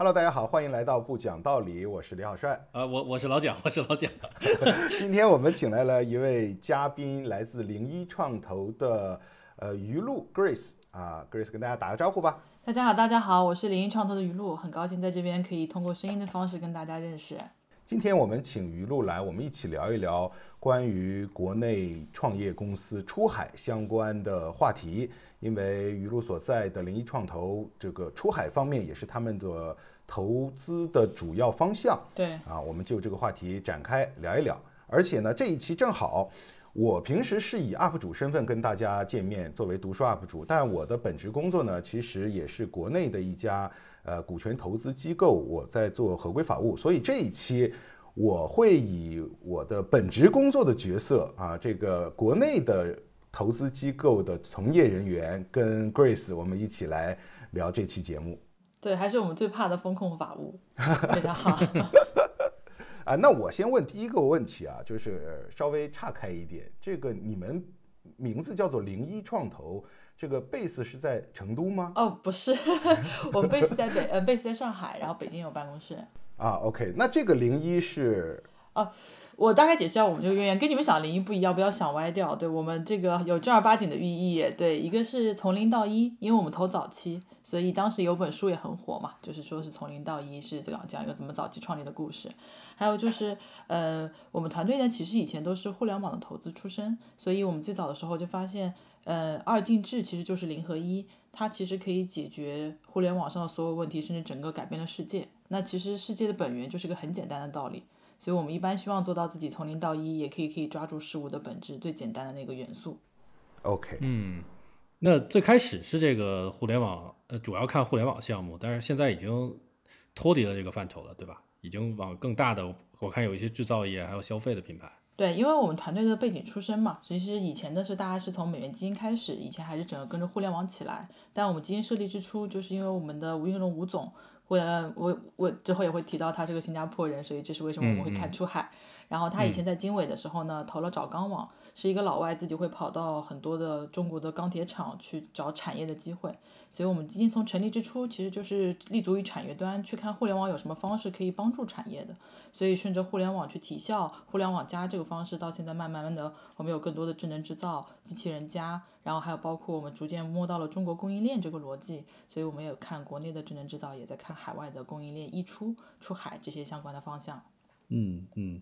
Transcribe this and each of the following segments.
Hello，大家好，欢迎来到不讲道理，我是李好帅。呃，我我是老蒋，我是老蒋。今天我们请来了一位嘉宾，来自零一创投的呃于露 Grace 啊，Grace 跟大家打个招呼吧。大家好，大家好，我是零一创投的于露，很高兴在这边可以通过声音的方式跟大家认识。今天我们请于露来，我们一起聊一聊关于国内创业公司出海相关的话题。因为于露所在的零一创投这个出海方面也是他们的投资的主要方向。对啊，我们就这个话题展开聊一聊。而且呢，这一期正好，我平时是以 UP 主身份跟大家见面，作为读书 UP 主，但我的本职工作呢，其实也是国内的一家呃股权投资机构，我在做合规法务，所以这一期我会以我的本职工作的角色啊，这个国内的。投资机构的从业人员跟 Grace，我们一起来聊这期节目。对，还是我们最怕的风控法务，非常好。啊，那我先问第一个问题啊，就是稍微岔开一点，这个你们名字叫做零一创投，这个 base 是在成都吗？哦，不是，我们 base 在北，呃，base 在上海，然后北京有办公室。啊，OK，那这个零一是？哦。我大概解释一下我们这个渊源，跟你们想零一不一样，不要想歪掉。对我们这个有正儿八经的寓意。对，一个是从零到一，因为我们投早期，所以当时有本书也很火嘛，就是说是从零到一是这样讲一个怎么早期创立的故事。还有就是，呃，我们团队呢其实以前都是互联网的投资出身，所以我们最早的时候就发现，呃，二进制其实就是零和一，它其实可以解决互联网上的所有问题，甚至整个改变了世界。那其实世界的本源就是个很简单的道理。所以我们一般希望做到自己从零到一，也可以可以抓住事物的本质最简单的那个元素。OK，嗯，那最开始是这个互联网，呃，主要看互联网项目，但是现在已经脱离了这个范畴了，对吧？已经往更大的，我看有一些制造业还有消费的品牌。对，因为我们团队的背景出身嘛，其实以前的是大家是从美元基金开始，以前还是整个跟着互联网起来。但我们基金设立之初，就是因为我们的吴云龙吴总。我我我之后也会提到他是个新加坡人，所以这是为什么我们会看出海。然后他以前在经纬的时候呢，投了找钢网，是一个老外自己会跑到很多的中国的钢铁厂去找产业的机会。所以我们基金从成立之初，其实就是立足于产业端，去看互联网有什么方式可以帮助产业的。所以顺着互联网去提效，互联网加这个方式，到现在慢慢慢的，我们有更多的智能制造、机器人加，然后还有包括我们逐渐摸到了中国供应链这个逻辑。所以我们也看国内的智能制造，也在看海外的供应链溢出、出海这些相关的方向。嗯嗯。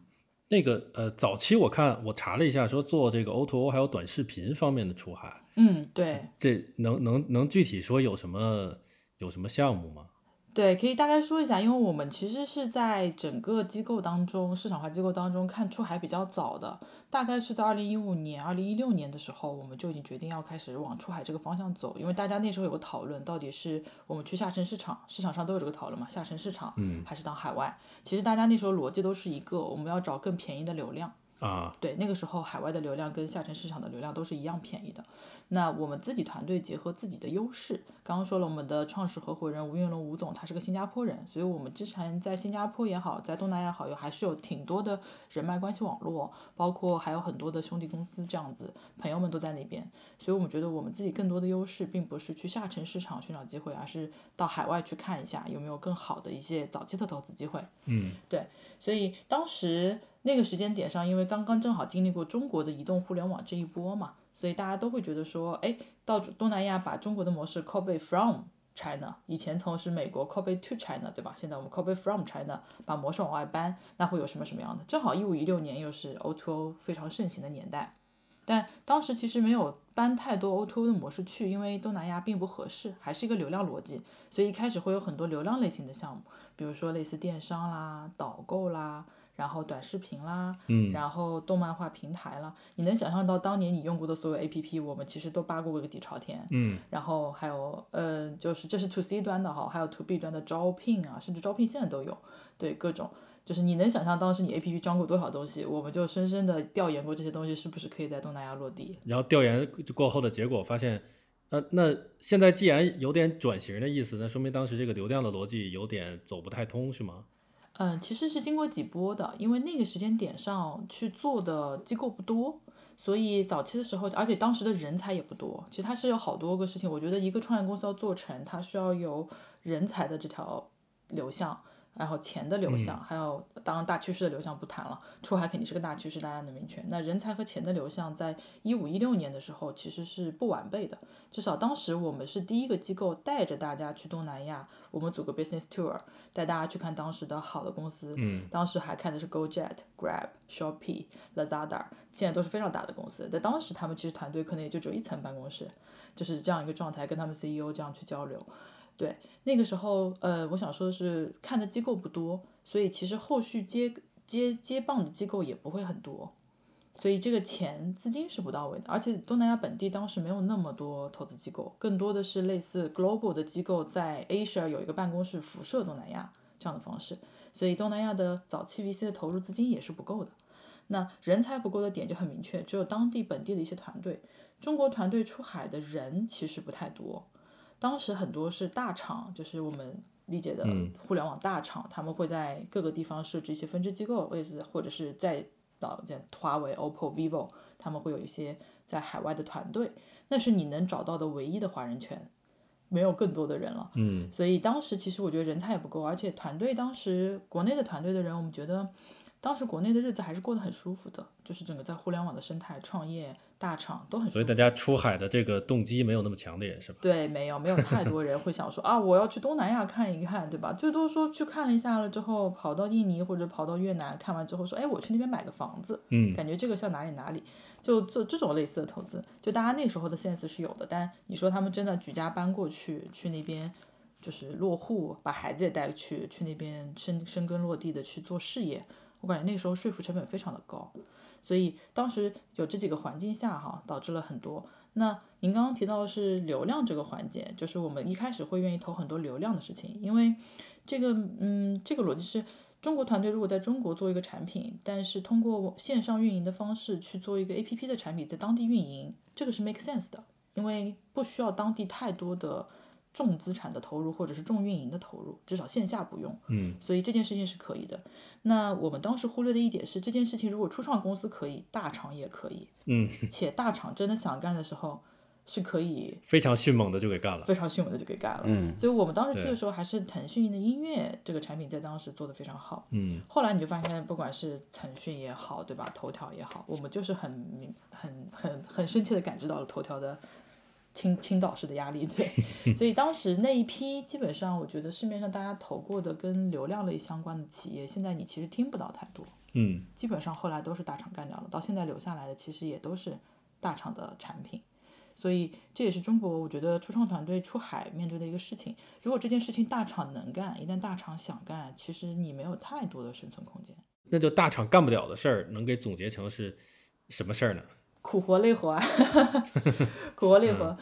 那个呃，早期我看我查了一下，说做这个 O2O 还有短视频方面的出海。嗯，对。这能能能具体说有什么有什么项目吗？对，可以大概说一下，因为我们其实是在整个机构当中，市场化机构当中看出海比较早的，大概是在二零一五年、二零一六年的时候，我们就已经决定要开始往出海这个方向走，因为大家那时候有个讨论，到底是我们去下沉市场，市场上都有这个讨论嘛，下沉市场，嗯，还是当海外？其实大家那时候逻辑都是一个，我们要找更便宜的流量。啊，对，那个时候海外的流量跟下沉市场的流量都是一样便宜的。那我们自己团队结合自己的优势，刚刚说了，我们的创始合伙人吴云龙吴总他是个新加坡人，所以我们之前在新加坡也好，在东南亚好，有还是有挺多的人脉关系网络，包括还有很多的兄弟公司这样子，朋友们都在那边。所以我们觉得我们自己更多的优势，并不是去下沉市场寻找机会，而是到海外去看一下有没有更好的一些早期的投资机会。嗯，对，所以当时。那个时间点上，因为刚刚正好经历过中国的移动互联网这一波嘛，所以大家都会觉得说，哎，到东南亚把中国的模式 copy from China，以前从是美国 copy to China，对吧？现在我们 copy from China，把模式往外搬，那会有什么什么样的？正好一五一六年又是 O2O O 非常盛行的年代，但当时其实没有搬太多 O2O 的模式去，因为东南亚并不合适，还是一个流量逻辑，所以一开始会有很多流量类型的项目，比如说类似电商啦、导购啦。然后短视频啦，嗯，然后动漫化平台啦，你能想象到当年你用过的所有 A P P，我们其实都扒过个底朝天，嗯，然后还有呃，就是这是 To C 端的哈，还有 To B 端的招聘啊，甚至招聘现在都有，对各种，就是你能想象当时你 A P P 装过多少东西，我们就深深的调研过这些东西是不是可以在东南亚落地。然后调研过后的结果发现，呃，那现在既然有点转型的意思，那说明当时这个流量的逻辑有点走不太通，是吗？嗯，其实是经过几波的，因为那个时间点上去做的机构不多，所以早期的时候，而且当时的人才也不多。其实它是有好多个事情，我觉得一个创业公司要做成，它需要有人才的这条流向。然后钱的流向，还有当然大趋势的流向不谈了，出海肯定是个大趋势，大家能明确。那人才和钱的流向，在一五一六年的时候其实是不完备的，至少当时我们是第一个机构带着大家去东南亚，我们组个 business tour，带大家去看当时的好的公司。嗯，当时还看的是 GoJet、Grab、Shopee、Lazada，现在都是非常大的公司。在当时他们其实团队可能也就只有一层办公室，就是这样一个状态，跟他们 CEO 这样去交流。对，那个时候，呃，我想说的是，看的机构不多，所以其实后续接接接棒的机构也不会很多，所以这个钱资金是不到位的。而且东南亚本地当时没有那么多投资机构，更多的是类似 global 的机构在 Asia 有一个办公室辐射东南亚这样的方式，所以东南亚的早期 VC 的投入资金也是不够的。那人才不够的点就很明确，只有当地本地的一些团队，中国团队出海的人其实不太多。当时很多是大厂，就是我们理解的互联网大厂，他们会在各个地方设置一些分支机构，类似或者是在到在华为、OPPO、vivo，他们会有一些在海外的团队，那是你能找到的唯一的华人圈，没有更多的人了。嗯，所以当时其实我觉得人才也不够，而且团队当时国内的团队的人，我们觉得当时国内的日子还是过得很舒服的，就是整个在互联网的生态创业。大厂都很，所以大家出海的这个动机没有那么强烈，是吧？对，没有，没有太多人会想说 啊，我要去东南亚看一看，对吧？最多说去看了一下了之后，跑到印尼或者跑到越南看完之后说，哎，我去那边买个房子，嗯，感觉这个像哪里哪里，就做这种类似的投资，就大家那时候的 sense 是有的。但你说他们真的举家搬过去，去那边就是落户，把孩子也带去，去那边深深根落地的去做事业，我感觉那个时候说服成本非常的高。所以当时有这几个环境下哈，导致了很多。那您刚刚提到是流量这个环节，就是我们一开始会愿意投很多流量的事情，因为这个嗯，这个逻辑是中国团队如果在中国做一个产品，但是通过线上运营的方式去做一个 APP 的产品，在当地运营，这个是 make sense 的，因为不需要当地太多的。重资产的投入或者是重运营的投入，至少线下不用，嗯，所以这件事情是可以的。那我们当时忽略的一点是，这件事情如果初创公司可以，大厂也可以，嗯，且大厂真的想干的时候是可以非常迅猛的就给干了，非常迅猛的就给干了，嗯。所以我们当时去的时候，还是腾讯的音乐这个产品在当时做的非常好，嗯。后来你就发现，不管是腾讯也好，对吧？头条也好，我们就是很明、很、很、很深切的感知到了头条的。青青岛式的压力，对，所以当时那一批基本上，我觉得市面上大家投过的跟流量类相关的企业，现在你其实听不到太多，嗯，基本上后来都是大厂干掉了，到现在留下来的其实也都是大厂的产品，所以这也是中国我觉得初创团队出海面对的一个事情。如果这件事情大厂能干，一旦大厂想干，其实你没有太多的生存空间。那就大厂干不了的事儿，能给总结成是什么事儿呢？苦活累活啊，苦活累活，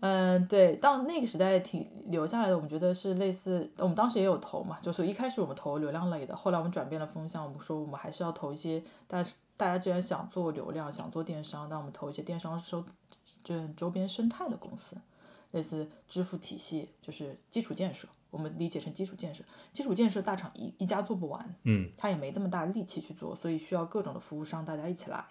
嗯，对，到那个时代挺留下来的，我们觉得是类似，我们当时也有投嘛，就是一开始我们投流量类的，后来我们转变了风向，我们说我们还是要投一些，大大家既然想做流量，想做电商，那我们投一些电商收这周边生态的公司，类似支付体系，就是基础建设，我们理解成基础建设，基础建设大厂一一家做不完，嗯，他也没这么大力气去做，所以需要各种的服务商大家一起来。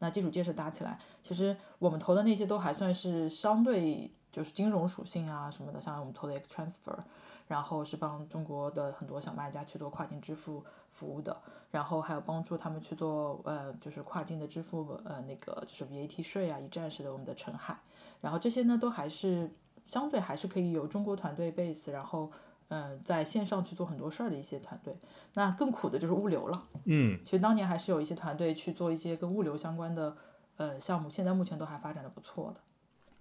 那基础建设搭起来，其实我们投的那些都还算是相对就是金融属性啊什么的，像我们投的 X Transfer，然后是帮中国的很多小卖家去做跨境支付服务的，然后还有帮助他们去做呃就是跨境的支付呃那个就是 VAT 税啊一站式的我们的澄海，然后这些呢都还是相对还是可以有中国团队 base，然后。嗯，在线上去做很多事儿的一些团队，那更苦的就是物流了。嗯，其实当年还是有一些团队去做一些跟物流相关的呃项目，现在目前都还发展的不错的。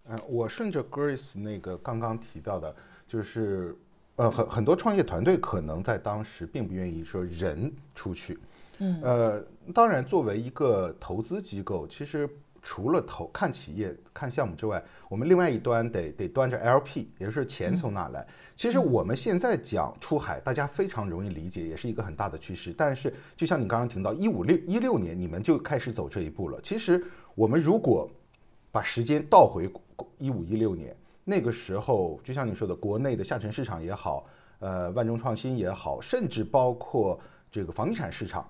嗯，我顺着 Grace 那个刚刚提到的，就是呃很很多创业团队可能在当时并不愿意说人出去。嗯，呃，当然作为一个投资机构，其实。除了投看企业、看项目之外，我们另外一端得得端着 LP，也就是钱从哪来。其实我们现在讲出海，大家非常容易理解，也是一个很大的趋势。但是，就像你刚刚听到，一五六一六年你们就开始走这一步了。其实，我们如果把时间倒回一五一六年，那个时候，就像你说的，国内的下沉市场也好，呃，万众创新也好，甚至包括这个房地产市场。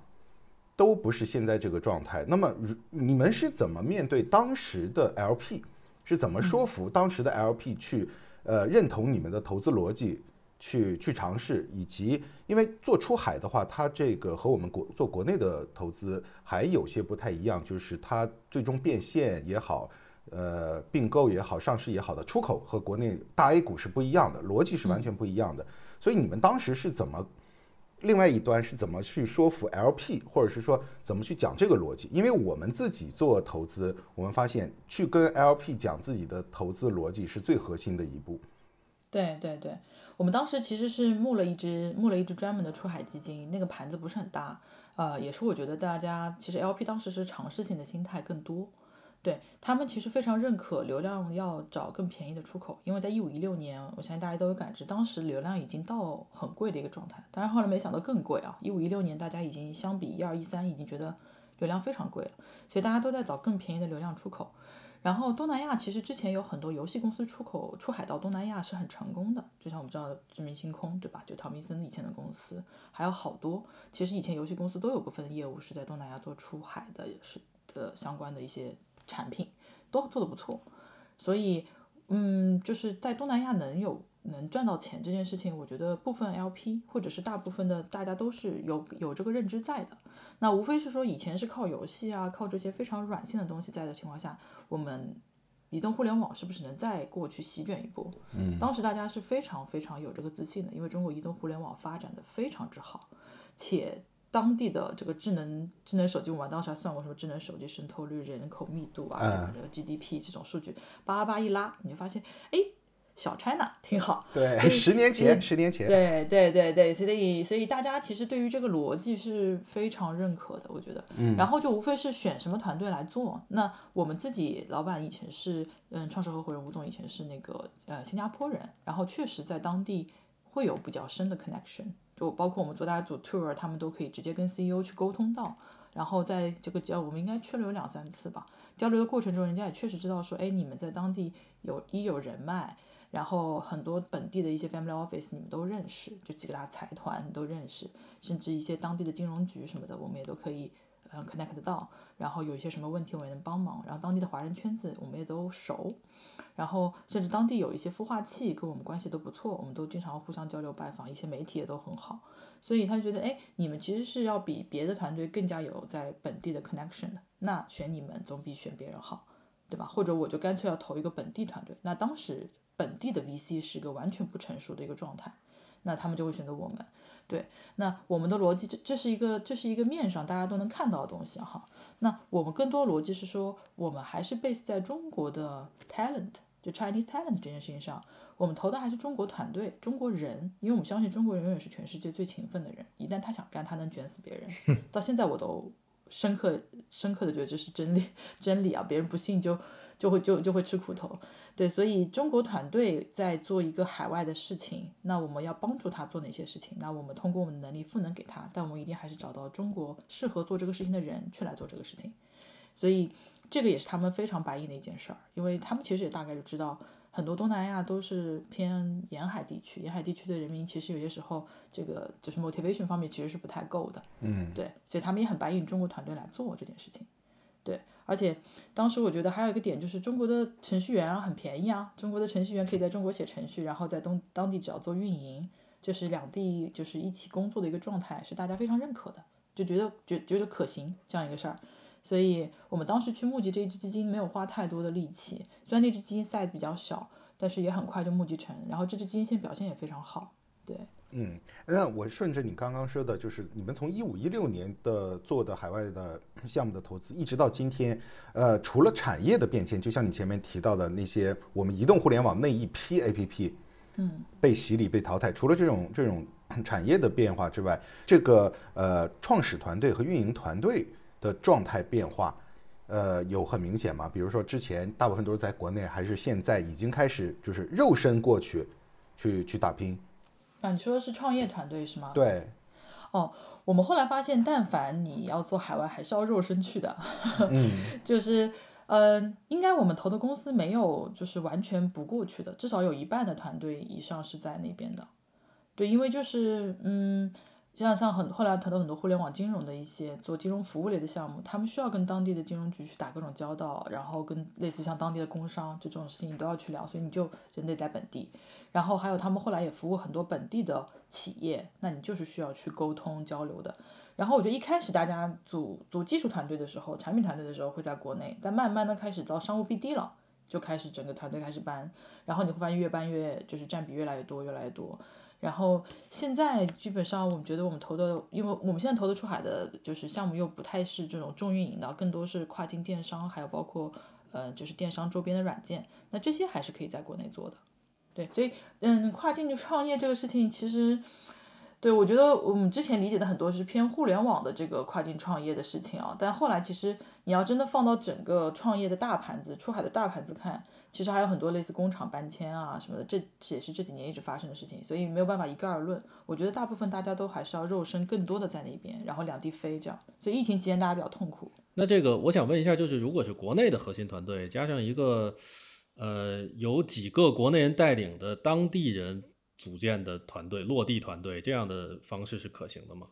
都不是现在这个状态。那么，你们是怎么面对当时的 LP？是怎么说服当时的 LP 去呃认同你们的投资逻辑？去去尝试，以及因为做出海的话，它这个和我们国做国内的投资还有些不太一样，就是它最终变现也好，呃，并购也好，上市也好的出口和国内大 A 股是不一样的，逻辑是完全不一样的。所以你们当时是怎么？另外一端是怎么去说服 LP，或者是说怎么去讲这个逻辑？因为我们自己做投资，我们发现去跟 LP 讲自己的投资逻辑是最核心的一步。对对对，我们当时其实是募了一支募了一支专门的出海基金，那个盘子不是很大，呃，也是我觉得大家其实 LP 当时是尝试性的心态更多。对他们其实非常认可流量要找更便宜的出口，因为在一五一六年，我相信大家都有感知，当时流量已经到很贵的一个状态。当然后来没想到更贵啊！一五一六年大家已经相比一二一三已经觉得流量非常贵了，所以大家都在找更便宜的流量出口。然后东南亚其实之前有很多游戏公司出口出海到东南亚是很成功的，就像我们知道的知名星空，对吧？就陶明森以前的公司，还有好多，其实以前游戏公司都有部分业务是在东南亚做出海的，是的相关的一些。产品都做得不错，所以，嗯，就是在东南亚能有能赚到钱这件事情，我觉得部分 LP 或者是大部分的大家都是有有这个认知在的。那无非是说以前是靠游戏啊，靠这些非常软性的东西在的情况下，我们移动互联网是不是能再过去席卷一波？嗯，当时大家是非常非常有这个自信的，因为中国移动互联网发展的非常之好，且。当地的这个智能智能手机，我们当时还算过什么智能手机渗透率、人口密度啊，这个 GDP 这种数据，叭叭一拉，你就发现，哎，小 China 挺好。对，十年前，十年前。对对对对，所以所以大家其实对于这个逻辑是非常认可的，我觉得。嗯。然后就无非是选什么团队来做。那我们自己老板以前是，嗯，创始合伙人吴总以前是那个呃新加坡人，然后确实在当地会有比较深的 connection。就包括我们做大组 tour，他们都可以直接跟 CEO 去沟通到，然后在这个交我们应该去了有两三次吧，交流的过程中，人家也确实知道说，哎，你们在当地有一有人脉，然后很多本地的一些 family office 你们都认识，就几个大财团你都认识，甚至一些当地的金融局什么的，我们也都可以嗯 connect 到，然后有一些什么问题我也能帮忙，然后当地的华人圈子我们也都熟。然后甚至当地有一些孵化器跟我们关系都不错，我们都经常互相交流拜访，一些媒体也都很好，所以他觉得，哎，你们其实是要比别的团队更加有在本地的 connection 的，那选你们总比选别人好，对吧？或者我就干脆要投一个本地团队，那当时本地的 VC 是个完全不成熟的一个状态，那他们就会选择我们。对，那我们的逻辑，这这是一个这是一个面上大家都能看到的东西哈。那我们更多逻辑是说，我们还是 base 在中国的 talent。就 Chinese talent 这件事情上，我们投的还是中国团队、中国人，因为我们相信中国人永远是全世界最勤奋的人。一旦他想干，他能卷死别人。到现在我都深刻、深刻的觉得这是真理，真理啊！别人不信就就会就就会吃苦头。对，所以中国团队在做一个海外的事情，那我们要帮助他做哪些事情？那我们通过我们的能力赋能给他，但我们一定还是找到中国适合做这个事情的人去来做这个事情。所以。这个也是他们非常白银的一件事儿，因为他们其实也大概就知道，很多东南亚都是偏沿海地区，沿海地区的人民其实有些时候这个就是 motivation 方面其实是不太够的，嗯，对，所以他们也很白银中国团队来做这件事情，对，而且当时我觉得还有一个点就是中国的程序员啊很便宜啊，中国的程序员可以在中国写程序，然后在东当地只要做运营，就是两地就是一起工作的一个状态，是大家非常认可的，就觉得觉觉得可行这样一个事儿。所以我们当时去募集这一支基金，没有花太多的力气。虽然那支基金 size 比较小，但是也很快就募集成。然后这支基金现在表现也非常好。对，嗯，那我顺着你刚刚说的，就是你们从一五一六年的做的海外的项目的投资，一直到今天，呃，除了产业的变迁，就像你前面提到的那些我们移动互联网那一批 APP，嗯，被洗礼被淘汰，除了这种这种 产业的变化之外，这个呃创始团队和运营团队。的状态变化，呃，有很明显吗？比如说之前大部分都是在国内，还是现在已经开始就是肉身过去，去去打拼？啊，你说的是创业团队是吗？对。哦，我们后来发现，但凡你要做海外，还是要肉身去的。嗯。就是，嗯，应该我们投的公司没有就是完全不过去的，至少有一半的团队以上是在那边的。对，因为就是，嗯。像像很后来谈到很多互联网金融的一些做金融服务类的项目，他们需要跟当地的金融局去打各种交道，然后跟类似像当地的工商这种事情你都要去聊，所以你就人得在本地。然后还有他们后来也服务很多本地的企业，那你就是需要去沟通交流的。然后我觉得一开始大家组组技术团队的时候，产品团队的时候会在国内，但慢慢的开始招商务 BD 了，就开始整个团队开始搬，然后你会发现越搬越就是占比越来越多，越来越多。然后现在基本上我们觉得我们投的，因为我们现在投的出海的就是项目又不太是这种重运营的，更多是跨境电商，还有包括呃就是电商周边的软件，那这些还是可以在国内做的。对，所以嗯，跨境创业这个事情其实。对，我觉得我们之前理解的很多是偏互联网的这个跨境创业的事情啊，但后来其实你要真的放到整个创业的大盘子、出海的大盘子看，其实还有很多类似工厂搬迁啊什么的，这也是这几年一直发生的事情，所以没有办法一概而论。我觉得大部分大家都还是要肉身更多的在那边，然后两地飞这样。所以疫情期间大家比较痛苦。那这个我想问一下，就是如果是国内的核心团队加上一个呃有几个国内人带领的当地人。组建的团队、落地团队这样的方式是可行的吗？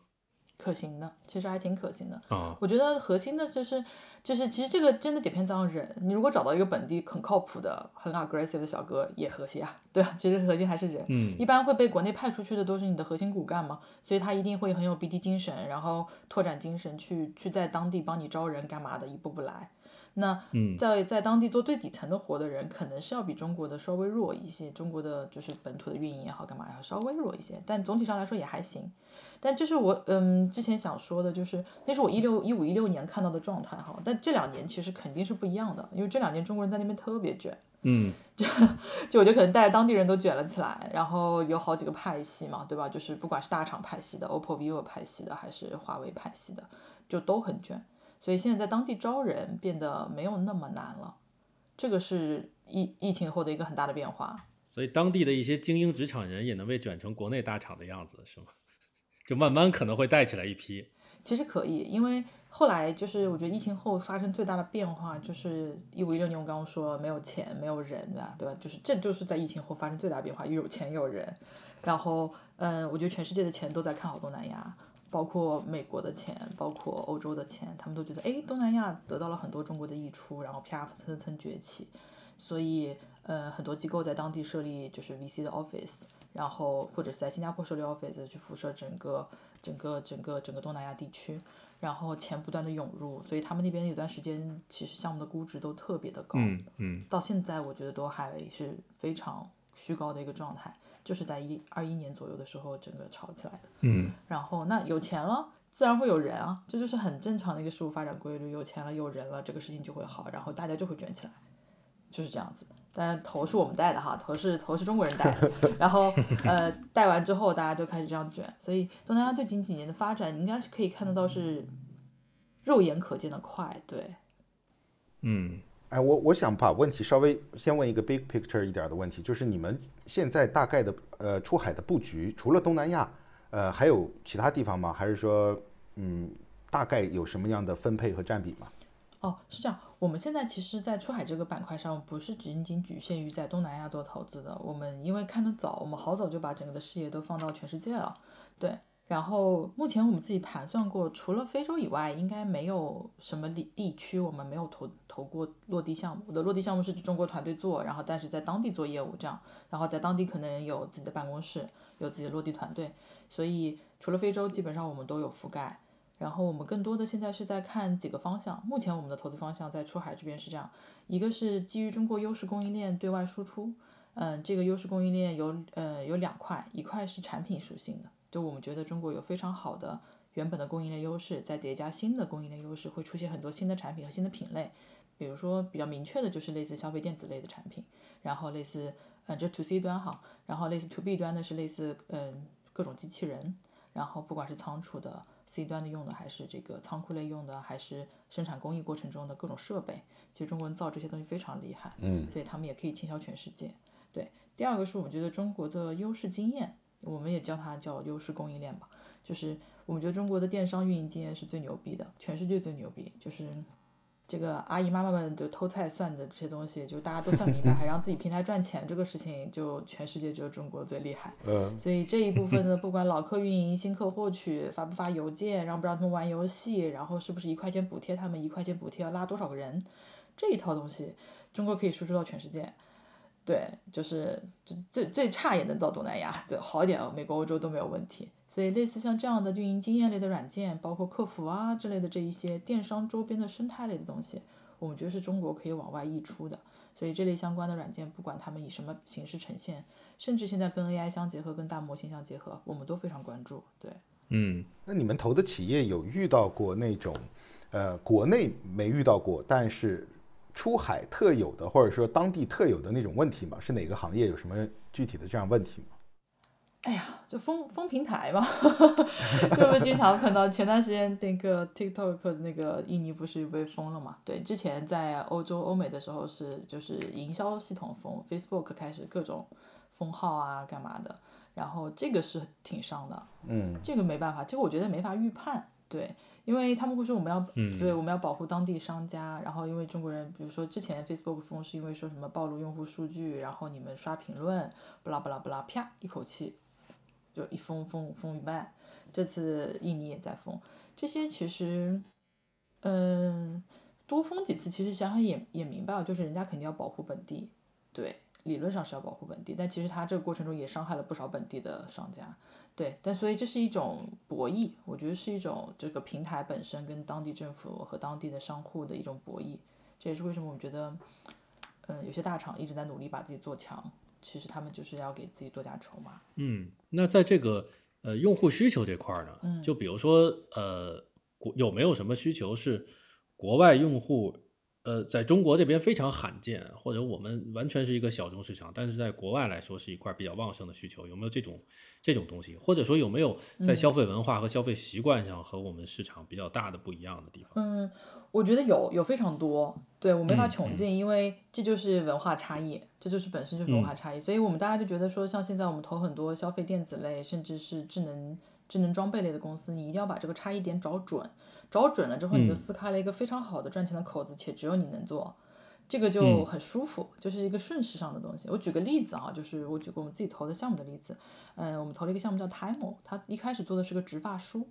可行的，其实还挺可行的啊。我觉得核心的就是，就是其实这个真的得偏在人。你如果找到一个本地很靠谱的、很 aggressive 的小哥也和谐啊，对啊，其实核心还是人。嗯，一般会被国内派出去的都是你的核心骨干嘛，所以他一定会很有 BD 精神，然后拓展精神，去去在当地帮你招人干嘛的，一步步来。那在在当地做最底层的活的人，可能是要比中国的稍微弱一些。中国的就是本土的运营也好，干嘛也好，稍微弱一些，但总体上来说也还行。但这是我嗯之前想说的，就是那是我一六一五一六年看到的状态哈。但这两年其实肯定是不一样的，因为这两年中国人在那边特别卷，嗯，就就我觉得可能带着当地人都卷了起来，然后有好几个派系嘛，对吧？就是不管是大厂派系的、OPPO、vivo 派系的，还是华为派系的，就都很卷。所以现在在当地招人变得没有那么难了，这个是疫疫情后的一个很大的变化。所以当地的一些精英职场人也能被卷成国内大厂的样子，是吗？就慢慢可能会带起来一批。其实可以，因为后来就是我觉得疫情后发生最大的变化就是一五一六年，我刚刚说没有钱没有人，对吧？对吧？就是这就是在疫情后发生最大变化，又有钱又有人。然后嗯，我觉得全世界的钱都在看好东南亚。包括美国的钱，包括欧洲的钱，他们都觉得，哎，东南亚得到了很多中国的溢出，然后 PR 层层崛起，所以，呃，很多机构在当地设立就是 VC 的 office，然后或者是在新加坡设立 office 去辐射整个整个整个整个东南亚地区，然后钱不断的涌入，所以他们那边有段时间其实项目的估值都特别的高，嗯嗯，到现在我觉得都还是非常虚高的一个状态。就是在一二一年左右的时候，整个炒起来的。嗯，然后那有钱了，自然会有人啊，这就是很正常的一个事物发展规律。有钱了，有人了，这个事情就会好，然后大家就会卷起来，就是这样子。但头是我们带的哈，头是头是中国人带的，然后呃带完之后，大家就开始这样卷。所以东南亚最近几年的发展，你应该是可以看得到是肉眼可见的快，对。嗯。哎，我我想把问题稍微先问一个 big picture 一点的问题，就是你们现在大概的呃出海的布局，除了东南亚，呃还有其他地方吗？还是说，嗯，大概有什么样的分配和占比吗？哦，是这样，我们现在其实，在出海这个板块上，不是仅仅局限于在东南亚做投资的。我们因为看得早，我们好早就把整个的视野都放到全世界了，对。然后目前我们自己盘算过，除了非洲以外，应该没有什么地地区我们没有投投过落地项目。我的落地项目是中国团队做，然后但是在当地做业务这样，然后在当地可能有自己的办公室，有自己的落地团队。所以除了非洲，基本上我们都有覆盖。然后我们更多的现在是在看几个方向。目前我们的投资方向在出海这边是这样，一个是基于中国优势供应链对外输出，嗯，这个优势供应链有呃有两块，一块是产品属性的。就我们觉得中国有非常好的原本的供应链优势，再叠加新的供应链优势，会出现很多新的产品和新的品类。比如说比较明确的就是类似消费电子类的产品，然后类似呃这 to C 端哈，然后类似 to B 端的是类似嗯各种机器人，然后不管是仓储的 C 端的用的，还是这个仓库类用的，还是生产工艺过程中的各种设备，其实中国人造这些东西非常厉害，嗯，所以他们也可以倾销全世界。对，第二个是我们觉得中国的优势经验。我们也叫它叫优势供应链吧，就是我们觉得中国的电商运营经验是最牛逼的，全世界最牛逼。就是这个阿姨妈妈们就偷菜算的这些东西，就大家都算明白，还让自己平台赚钱，这个事情就全世界只有中国最厉害。嗯，所以这一部分呢，不管老客运营、新客获取、发不发邮件，让不让他们玩游戏，然后是不是一块钱补贴他们，一块钱补贴要拉多少个人，这一套东西，中国可以输出到全世界。对，就是最最最差也能到东南亚，最好一点，美国、欧洲都没有问题。所以类似像这样的运营经验类的软件，包括客服啊之类的这一些电商周边的生态类的东西，我们觉得是中国可以往外溢出的。所以这类相关的软件，不管他们以什么形式呈现，甚至现在跟 AI 相结合、跟大模型相结合，我们都非常关注。对，嗯，那你们投的企业有遇到过那种，呃，国内没遇到过，但是出海特有的，或者说当地特有的那种问题吗？是哪个行业有什么具体的这样问题吗？哎呀，就封封平台嘛，就是经常碰到。前段时间那个 TikTok 的那个印尼不是被封了嘛？对，之前在欧洲、欧美的时候是就是营销系统封，Facebook 开始各种封号啊，干嘛的。然后这个是挺伤的，嗯，这个没办法，这个我觉得没法预判，对，因为他们会说我们要，对，我们要保护当地商家。然后因为中国人，比如说之前 Facebook 封是因为说什么暴露用户数据，然后你们刷评论，不啦不啦不啦，啪一口气。就一封封封一半，这次印尼也在封，这些其实，嗯，多封几次，其实想想也也明白了，就是人家肯定要保护本地，对，理论上是要保护本地，但其实他这个过程中也伤害了不少本地的商家，对，但所以这是一种博弈，我觉得是一种这个平台本身跟当地政府和当地的商户的一种博弈，这也是为什么我们觉得，嗯，有些大厂一直在努力把自己做强。其实他们就是要给自己多加筹码。嗯，那在这个呃用户需求这块儿呢，嗯，就比如说呃国有没有什么需求是国外用户呃在中国这边非常罕见，或者我们完全是一个小众市场，但是在国外来说是一块比较旺盛的需求，有没有这种这种东西？或者说有没有在消费文化和消费习惯上和我们市场比较大的不一样的地方？嗯，我觉得有有非常多。对我没法穷尽，因为这就是文化差异，这就是本身就是文化差异，所以我们大家就觉得说，像现在我们投很多消费电子类，甚至是智能智能装备类的公司，你一定要把这个差异点找准，找准了之后，你就撕开了一个非常好的赚钱的口子，且只有你能做，这个就很舒服，就是一个顺势上的东西。我举个例子啊，就是我举个我们自己投的项目的例子，嗯，我们投了一个项目叫 Time，它一开始做的是个直发梳，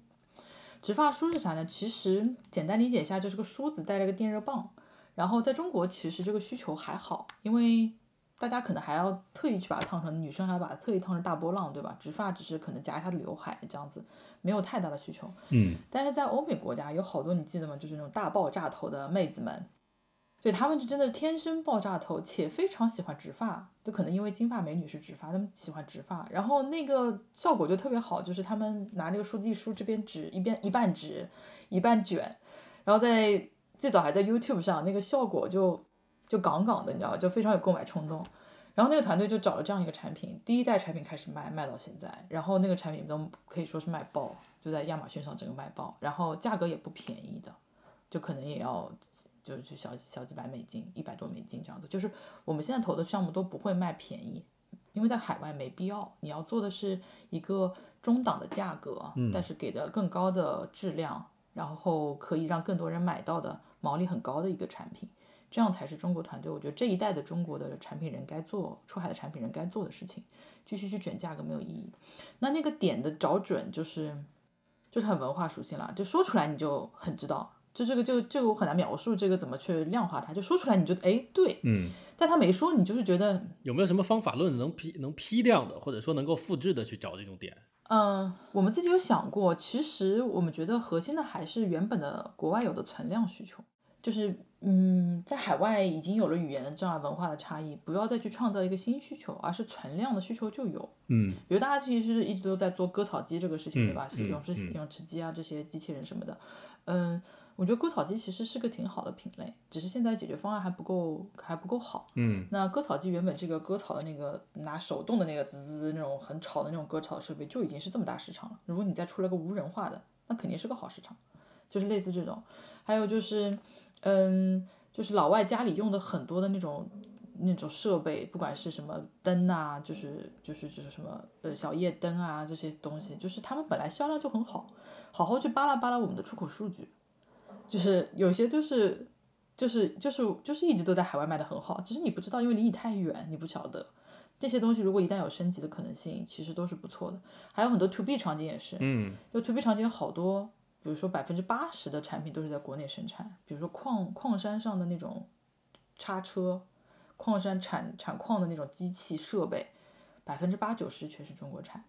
直发梳是啥呢？其实简单理解一下，就是个梳子带了个电热棒。然后在中国其实这个需求还好，因为大家可能还要特意去把它烫成，女生还要把它特意烫成大波浪，对吧？直发只是可能夹一下刘海这样子，没有太大的需求。嗯。但是在欧美国家有好多你记得吗？就是那种大爆炸头的妹子们，对她们就真的天生爆炸头，且非常喜欢直发，就可能因为金发美女是直发，她们喜欢直发，然后那个效果就特别好，就是她们拿那个梳子一梳，这边直一边一半直一半卷，然后在。最早还在 YouTube 上，那个效果就就杠杠的，你知道吧？就非常有购买冲动。然后那个团队就找了这样一个产品，第一代产品开始卖，卖到现在，然后那个产品都可以说是卖爆，就在亚马逊上整个卖爆，然后价格也不便宜的，就可能也要就是小小几百美金，一百多美金这样子。就是我们现在投的项目都不会卖便宜，因为在海外没必要，你要做的是一个中档的价格，但是给的更高的质量，然后可以让更多人买到的。毛利很高的一个产品，这样才是中国团队。我觉得这一代的中国的产品人该做，出海的产品人该做的事情。继续去卷价格没有意义。那那个点的找准，就是就是很文化属性了。就说出来你就很知道，就这个就这个我很难描述这个怎么去量化它。就说出来你就哎对，嗯，但他没说，你就是觉得有没有什么方法论能批能批量的，或者说能够复制的去找这种点？嗯，我们自己有想过，其实我们觉得核心的还是原本的国外有的存量需求，就是嗯，在海外已经有了语言的这样文化的差异，不要再去创造一个新需求，而是存量的需求就有。嗯，比如大家其实一直都在做割草机这个事情，对吧？永吃永吃机啊这些机器人什么的，嗯。我觉得割草机其实是个挺好的品类，只是现在解决方案还不够，还不够好。嗯，那割草机原本这个割草的那个拿手动的那个滋滋那种很吵的那种割草设备就已经是这么大市场了。如果你再出了个无人化的，那肯定是个好市场。就是类似这种，还有就是，嗯，就是老外家里用的很多的那种那种设备，不管是什么灯啊，就是就是就是什么呃小夜灯啊这些东西，就是他们本来销量就很好，好好去扒拉扒拉我们的出口数据。就是有些就是就是就是就是一直都在海外卖的很好，只是你不知道，因为离你太远，你不晓得。这些东西如果一旦有升级的可能性，其实都是不错的。还有很多 to B 场景也是，嗯，就 to B 场景有好多，比如说百分之八十的产品都是在国内生产，比如说矿矿山上的那种叉车，矿山产产矿的那种机器设备，百分之八九十全是中国产。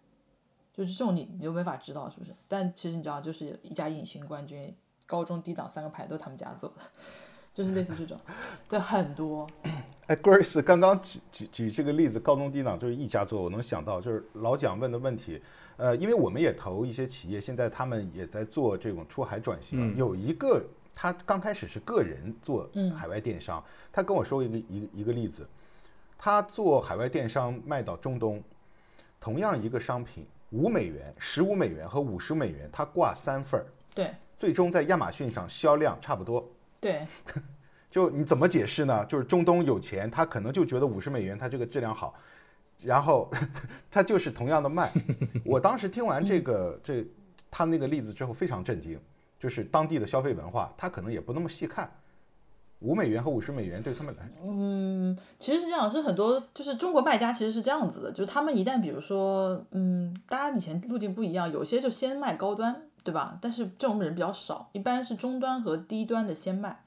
就是这种你你就没法知道是不是？但其实你知道，就是一家隐形冠军，高中低档三个牌都是他们家做的，就是类似这种，对，很多。哎，Grace 刚刚举举举这个例子，高中低档就是一家做，我能想到就是老蒋问的问题，呃，因为我们也投一些企业，现在他们也在做这种出海转型，有一个他刚开始是个人做海外电商，他跟我说一个一个一个例子，他做海外电商卖到中东，同样一个商品五美元、十五美元和五十美元，他挂三份儿，对最终在亚马逊上销量差不多。对，就你怎么解释呢？就是中东有钱，他可能就觉得五十美元他这个质量好，然后他就是同样的卖。我当时听完这个这他那个例子之后非常震惊，就是当地的消费文化，他可能也不那么细看。五美元和五十美元对他们来，嗯，其实是这样，是很多就是中国卖家其实是这样子的，就是他们一旦比如说，嗯，大家以前路径不一样，有些就先卖高端，对吧？但是这种人比较少，一般是中端和低端的先卖，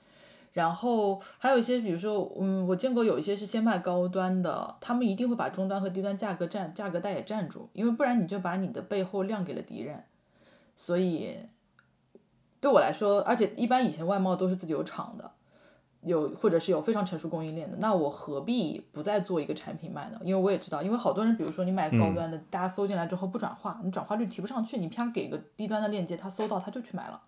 然后还有一些，比如说，嗯，我见过有一些是先卖高端的，他们一定会把中端和低端价格占价格带也占住，因为不然你就把你的背后亮给了敌人，所以对我来说，而且一般以前外贸都是自己有厂的。有或者是有非常成熟供应链的，那我何必不再做一个产品卖呢？因为我也知道，因为好多人，比如说你买高端的，大家搜进来之后不转化，你转化率提不上去，你啪给个低端的链接，他搜到他就去买了，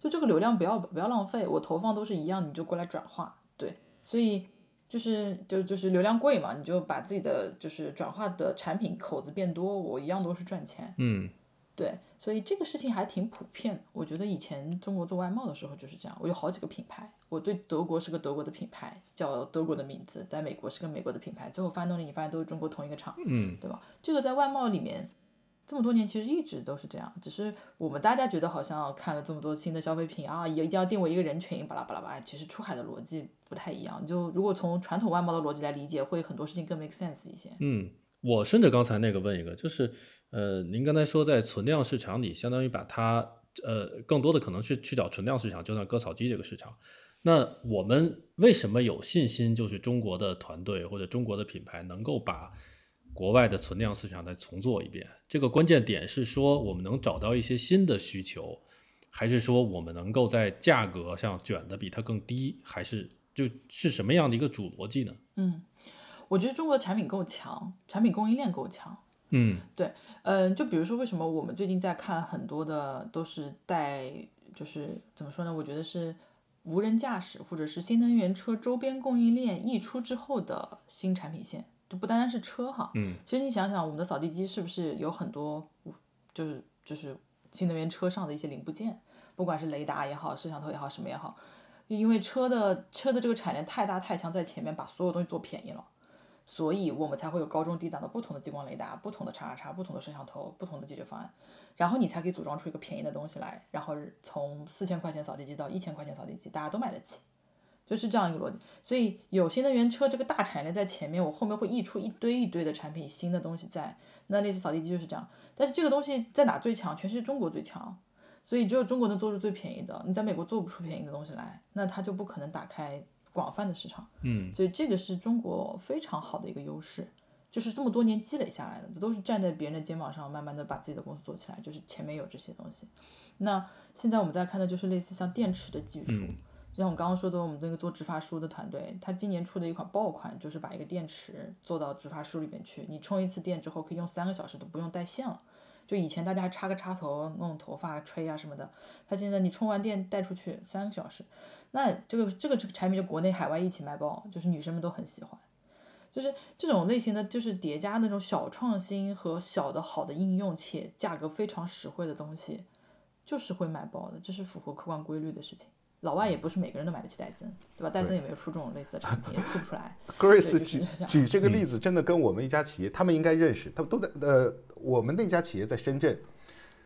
就这个流量不要不要浪费，我投放都是一样，你就过来转化，对，所以就是就就是流量贵嘛，你就把自己的就是转化的产品口子变多，我一样都是赚钱，嗯，对，所以这个事情还挺普遍。我觉得以前中国做外贸的时候就是这样，我有好几个品牌。我对德国是个德国的品牌，叫德国的名字，在美国是个美国的品牌，最后发动力你发现都是中国同一个厂，嗯，对吧？这个在外贸里面这么多年其实一直都是这样，只是我们大家觉得好像看了这么多新的消费品啊，也一定要定位一个人群，巴拉巴拉巴拉，其实出海的逻辑不太一样。就如果从传统外贸的逻辑来理解，会很多事情更 make sense 一些。嗯，我顺着刚才那个问一个，就是呃，您刚才说在存量市场里，相当于把它呃更多的可能是去找存量市场，就像割草机这个市场。那我们为什么有信心？就是中国的团队或者中国的品牌能够把国外的存量市场再重做一遍？这个关键点是说，我们能找到一些新的需求，还是说我们能够在价格上卷的比它更低？还是就是什么样的一个主逻辑呢？嗯，我觉得中国的产品够强，产品供应链够强。嗯，对，嗯，就比如说为什么我们最近在看很多的都是带，就是怎么说呢？我觉得是。无人驾驶或者是新能源车周边供应链溢出之后的新产品线，就不单单是车哈。嗯，其实你想想，我们的扫地机是不是有很多，就是就是新能源车上的一些零部件，不管是雷达也好，摄像头也好，什么也好，因为车的车的这个产量太大太强，在前面把所有东西做便宜了。所以我们才会有高中低档的不同的激光雷达、不同的叉叉叉、不同的摄像头、不同的解决方案，然后你才可以组装出一个便宜的东西来，然后从四千块钱扫地机到一千块钱扫地机，大家都买得起，就是这样一个逻辑。所以有新能源车这个大产业链在前面，我后面会溢出一堆一堆的产品，新的东西在。那类似扫地机就是这样，但是这个东西在哪最强？全世界中国最强，所以只有中国能做出最便宜的，你在美国做不出便宜的东西来，那它就不可能打开。广泛的市场，嗯，所以这个是中国非常好的一个优势，就是这么多年积累下来的，这都是站在别人的肩膀上，慢慢的把自己的公司做起来，就是前面有这些东西。那现在我们在看的就是类似像电池的技术，像我刚刚说的，我们这个做直发梳的团队，他今年出的一款爆款，就是把一个电池做到直发梳里边去，你充一次电之后可以用三个小时都不用带线了。就以前大家插个插头弄头发吹啊什么的，它现在你充完电带出去三个小时。那这个这个这个产品就国内海外一起卖爆，就是女生们都很喜欢，就是这种类型的就是叠加那种小创新和小的好的应用且价格非常实惠的东西，就是会卖爆的，这是符合客观规律的事情。老外也不是每个人都买得起戴森，对吧？戴森也没有出这种类似的产品，也出不出来。Grace 举举这个例子真的跟我们一家企业，他们应该认识，他们都在呃，我们那家企业在深圳，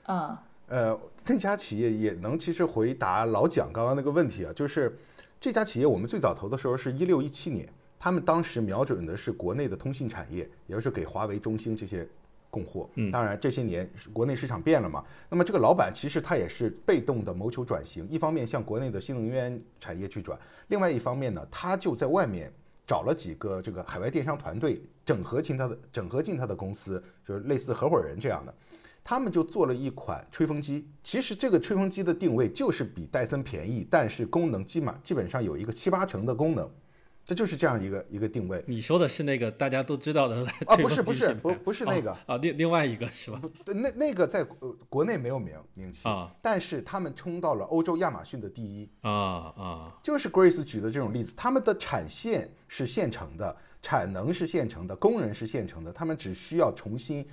啊。呃，那家企业也能其实回答老蒋刚刚那个问题啊，就是这家企业我们最早投的时候是一六一七年，他们当时瞄准的是国内的通信产业，也就是给华为、中兴这些供货。当然这些年国内市场变了嘛，那么这个老板其实他也是被动的谋求转型，一方面向国内的新能源产业去转，另外一方面呢，他就在外面找了几个这个海外电商团队，整合进他的整合进他的公司，就是类似合伙人这样的。他们就做了一款吹风机，其实这个吹风机的定位就是比戴森便宜，但是功能基本基本上有一个七八成的功能，这就是这样一个一个定位。你说的是那个大家都知道的啊？不是不是不不是那个啊，另另外一个是吧？对，那那个在国内没有名名气啊，但是他们冲到了欧洲亚马逊的第一啊啊，就是 Grace 举的这种例子，他们的产线是现成的，产能是现成的，工人是现成的，他们只需要重新。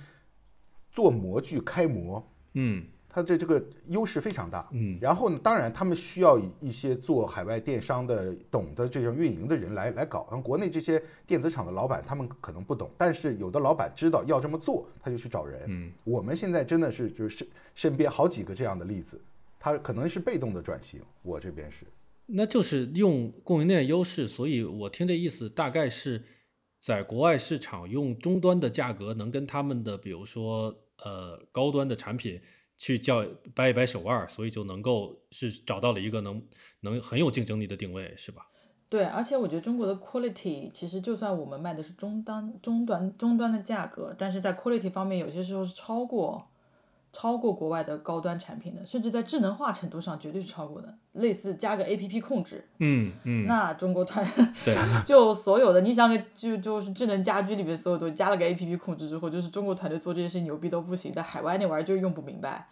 做模具开模，嗯，它的这个优势非常大，嗯，然后呢，当然他们需要一些做海外电商的、懂得这种运营的人来来搞。国内这些电子厂的老板他们可能不懂，但是有的老板知道要这么做，他就去找人。嗯，我们现在真的是就是身边好几个这样的例子，他可能是被动的转型，我这边是，那就是用供应链优势，所以我听这意思大概是。在国外市场用终端的价格能跟他们的，比如说呃高端的产品去叫掰一掰手腕，所以就能够是找到了一个能能很有竞争力的定位，是吧？对，而且我觉得中国的 quality 其实就算我们卖的是中端中端中端的价格，但是在 quality 方面有些时候是超过。超过国外的高端产品的，甚至在智能化程度上绝对是超过的。类似加个 A P P 控制，嗯嗯，那中国团对，就所有的，你想给就就是智能家居里面所有都加了个 A P P 控制之后，就是中国团队做这件事牛逼都不行，在海外那玩意儿就用不明白。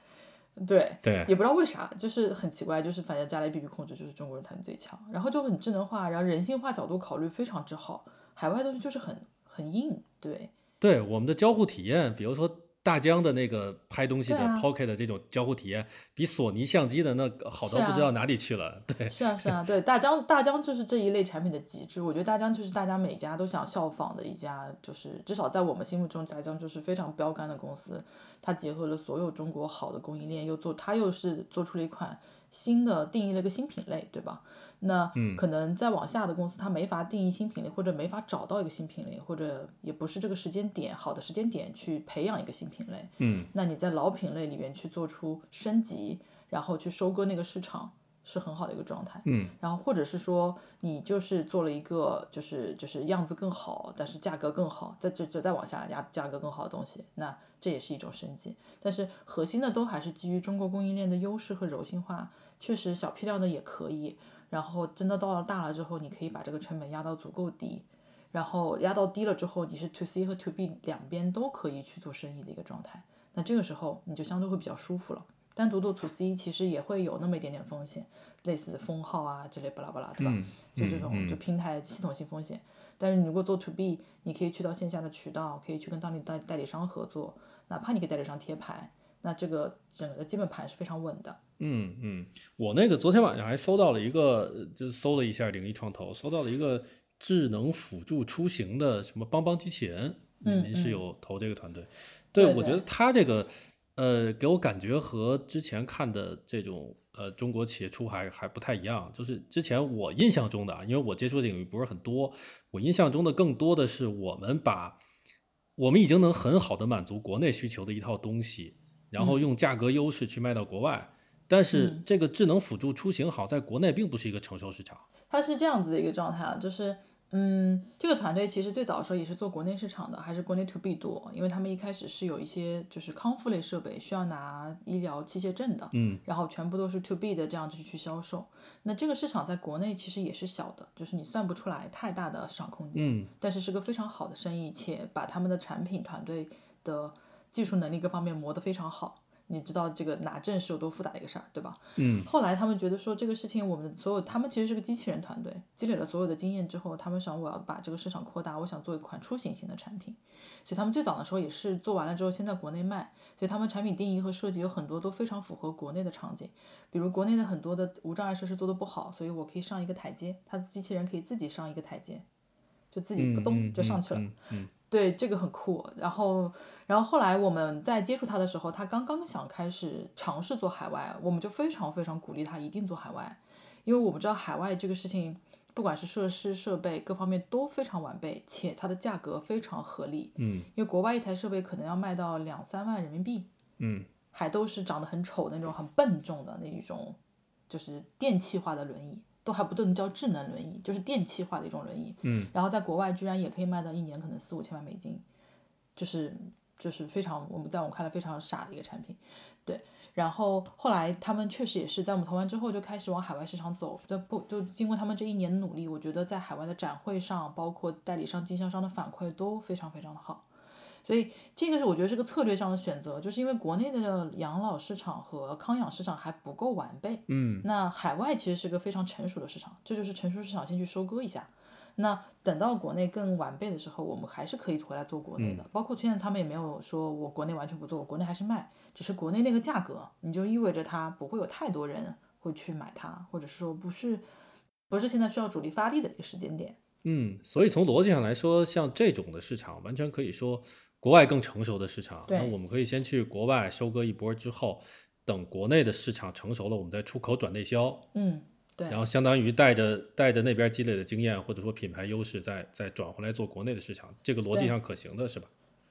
对对，也不知道为啥，就是很奇怪，就是反正加了 A P P 控制，就是中国人团队最强，然后就很智能化，然后人性化角度考虑非常之好。海外东西就是很很硬，对。对我们的交互体验，比如说。大疆的那个拍东西的 Pocket 的这种交互体验，比索尼相机的那好到不知道哪里去了。对，是啊是啊，对大疆大疆就是这一类产品的极致。我觉得大疆就是大家每家都想效仿的一家，就是至少在我们心目中，大疆就是非常标杆的公司。它结合了所有中国好的供应链，又做它又是做出了一款新的定义了一个新品类，对吧？那可能再往下的公司，它没法定义新品类，或者没法找到一个新品类，或者也不是这个时间点好的时间点去培养一个新品类。嗯，那你在老品类里面去做出升级，然后去收割那个市场，是很好的一个状态。嗯，然后或者是说你就是做了一个就是就是样子更好，但是价格更好，在这这再往下压价格更好的东西，那这也是一种升级。但是核心的都还是基于中国供应链的优势和柔性化，确实小批量的也可以。然后真的到了大了之后，你可以把这个成本压到足够低，然后压到低了之后，你是 to C 和 to B 两边都可以去做生意的一个状态。那这个时候你就相对会比较舒服了。单独做 to C 其实也会有那么一点点风险，类似封号啊之类巴拉巴拉，对吧？就这种就平台系统性风险。但是你如果做 to B，你可以去到线下的渠道，可以去跟当地代代理商合作，哪怕你给代理商贴牌，那这个整个基本盘是非常稳的。嗯嗯，我那个昨天晚上还搜到了一个，就搜了一下领域创投，搜到了一个智能辅助出行的什么帮帮机器人。嗯，您是有投这个团队？对，我觉得他这个，呃，给我感觉和之前看的这种呃中国企业出海还不太一样。就是之前我印象中的啊，因为我接触的领域不是很多，我印象中的更多的是我们把我们已经能很好的满足国内需求的一套东西，然后用价格优势去卖到国外。但是这个智能辅助出行好在国内并不是一个成熟市场。它是这样子的一个状态啊，就是，嗯，这个团队其实最早的时候也是做国内市场的，还是国内 to B 多，因为他们一开始是有一些就是康复类设备需要拿医疗器械证的，嗯，然后全部都是 to B 的这样子去销售。那这个市场在国内其实也是小的，就是你算不出来太大的市场空间，嗯，但是是个非常好的生意，且把他们的产品团队的技术能力各方面磨得非常好。你知道这个拿证是有多复杂的一个事儿，对吧？嗯。后来他们觉得说这个事情，我们所有他们其实是个机器人团队，积累了所有的经验之后，他们想我要把这个市场扩大，我想做一款出行型的产品。所以他们最早的时候也是做完了之后先在国内卖。所以他们产品定义和设计有很多都非常符合国内的场景，比如国内的很多的无障碍设施做的不好，所以我可以上一个台阶，它的机器人可以自己上一个台阶，就自己不动就上去了。嗯。对，这个很酷。然后，然后后来我们在接触他的时候，他刚刚想开始尝试做海外，我们就非常非常鼓励他一定做海外，因为我们知道海外这个事情，不管是设施设备各方面都非常完备，且它的价格非常合理。嗯因为国外一台设备可能要卖到两三万人民币，嗯还都是长得很丑的那种很笨重的那一种，就是电气化的轮椅，都还不能叫智能轮椅，就是电气化的一种轮椅。嗯，然后在国外居然也可以卖到一年可能四五千万美金，就是就是非常我们在我们看来非常傻的一个产品，对。然后后来他们确实也是在我们投完之后就开始往海外市场走，这不就经过他们这一年的努力，我觉得在海外的展会上，包括代理商、经销商的反馈都非常非常的好。所以这个是我觉得是个策略上的选择，就是因为国内的养老市场和康养市场还不够完备，嗯那海外其实是个非常成熟的市场，这就是成熟市场先去收割一下。那等到国内更完备的时候，我们还是可以回来做国内的。包括现在他们也没有说我国内完全不做，我国内还是卖，只是国内那个价格，你就意味着它不会有太多人会去买它，或者是说不是不是现在需要主力发力的一个时间点。嗯，所以从逻辑上来说，像这种的市场，完全可以说国外更成熟的市场，那我们可以先去国外收割一波之后，等国内的市场成熟了，我们再出口转内销，嗯，对然后相当于带着带着那边积累的经验或者说品牌优势，再再转回来做国内的市场，这个逻辑上可行的是吧？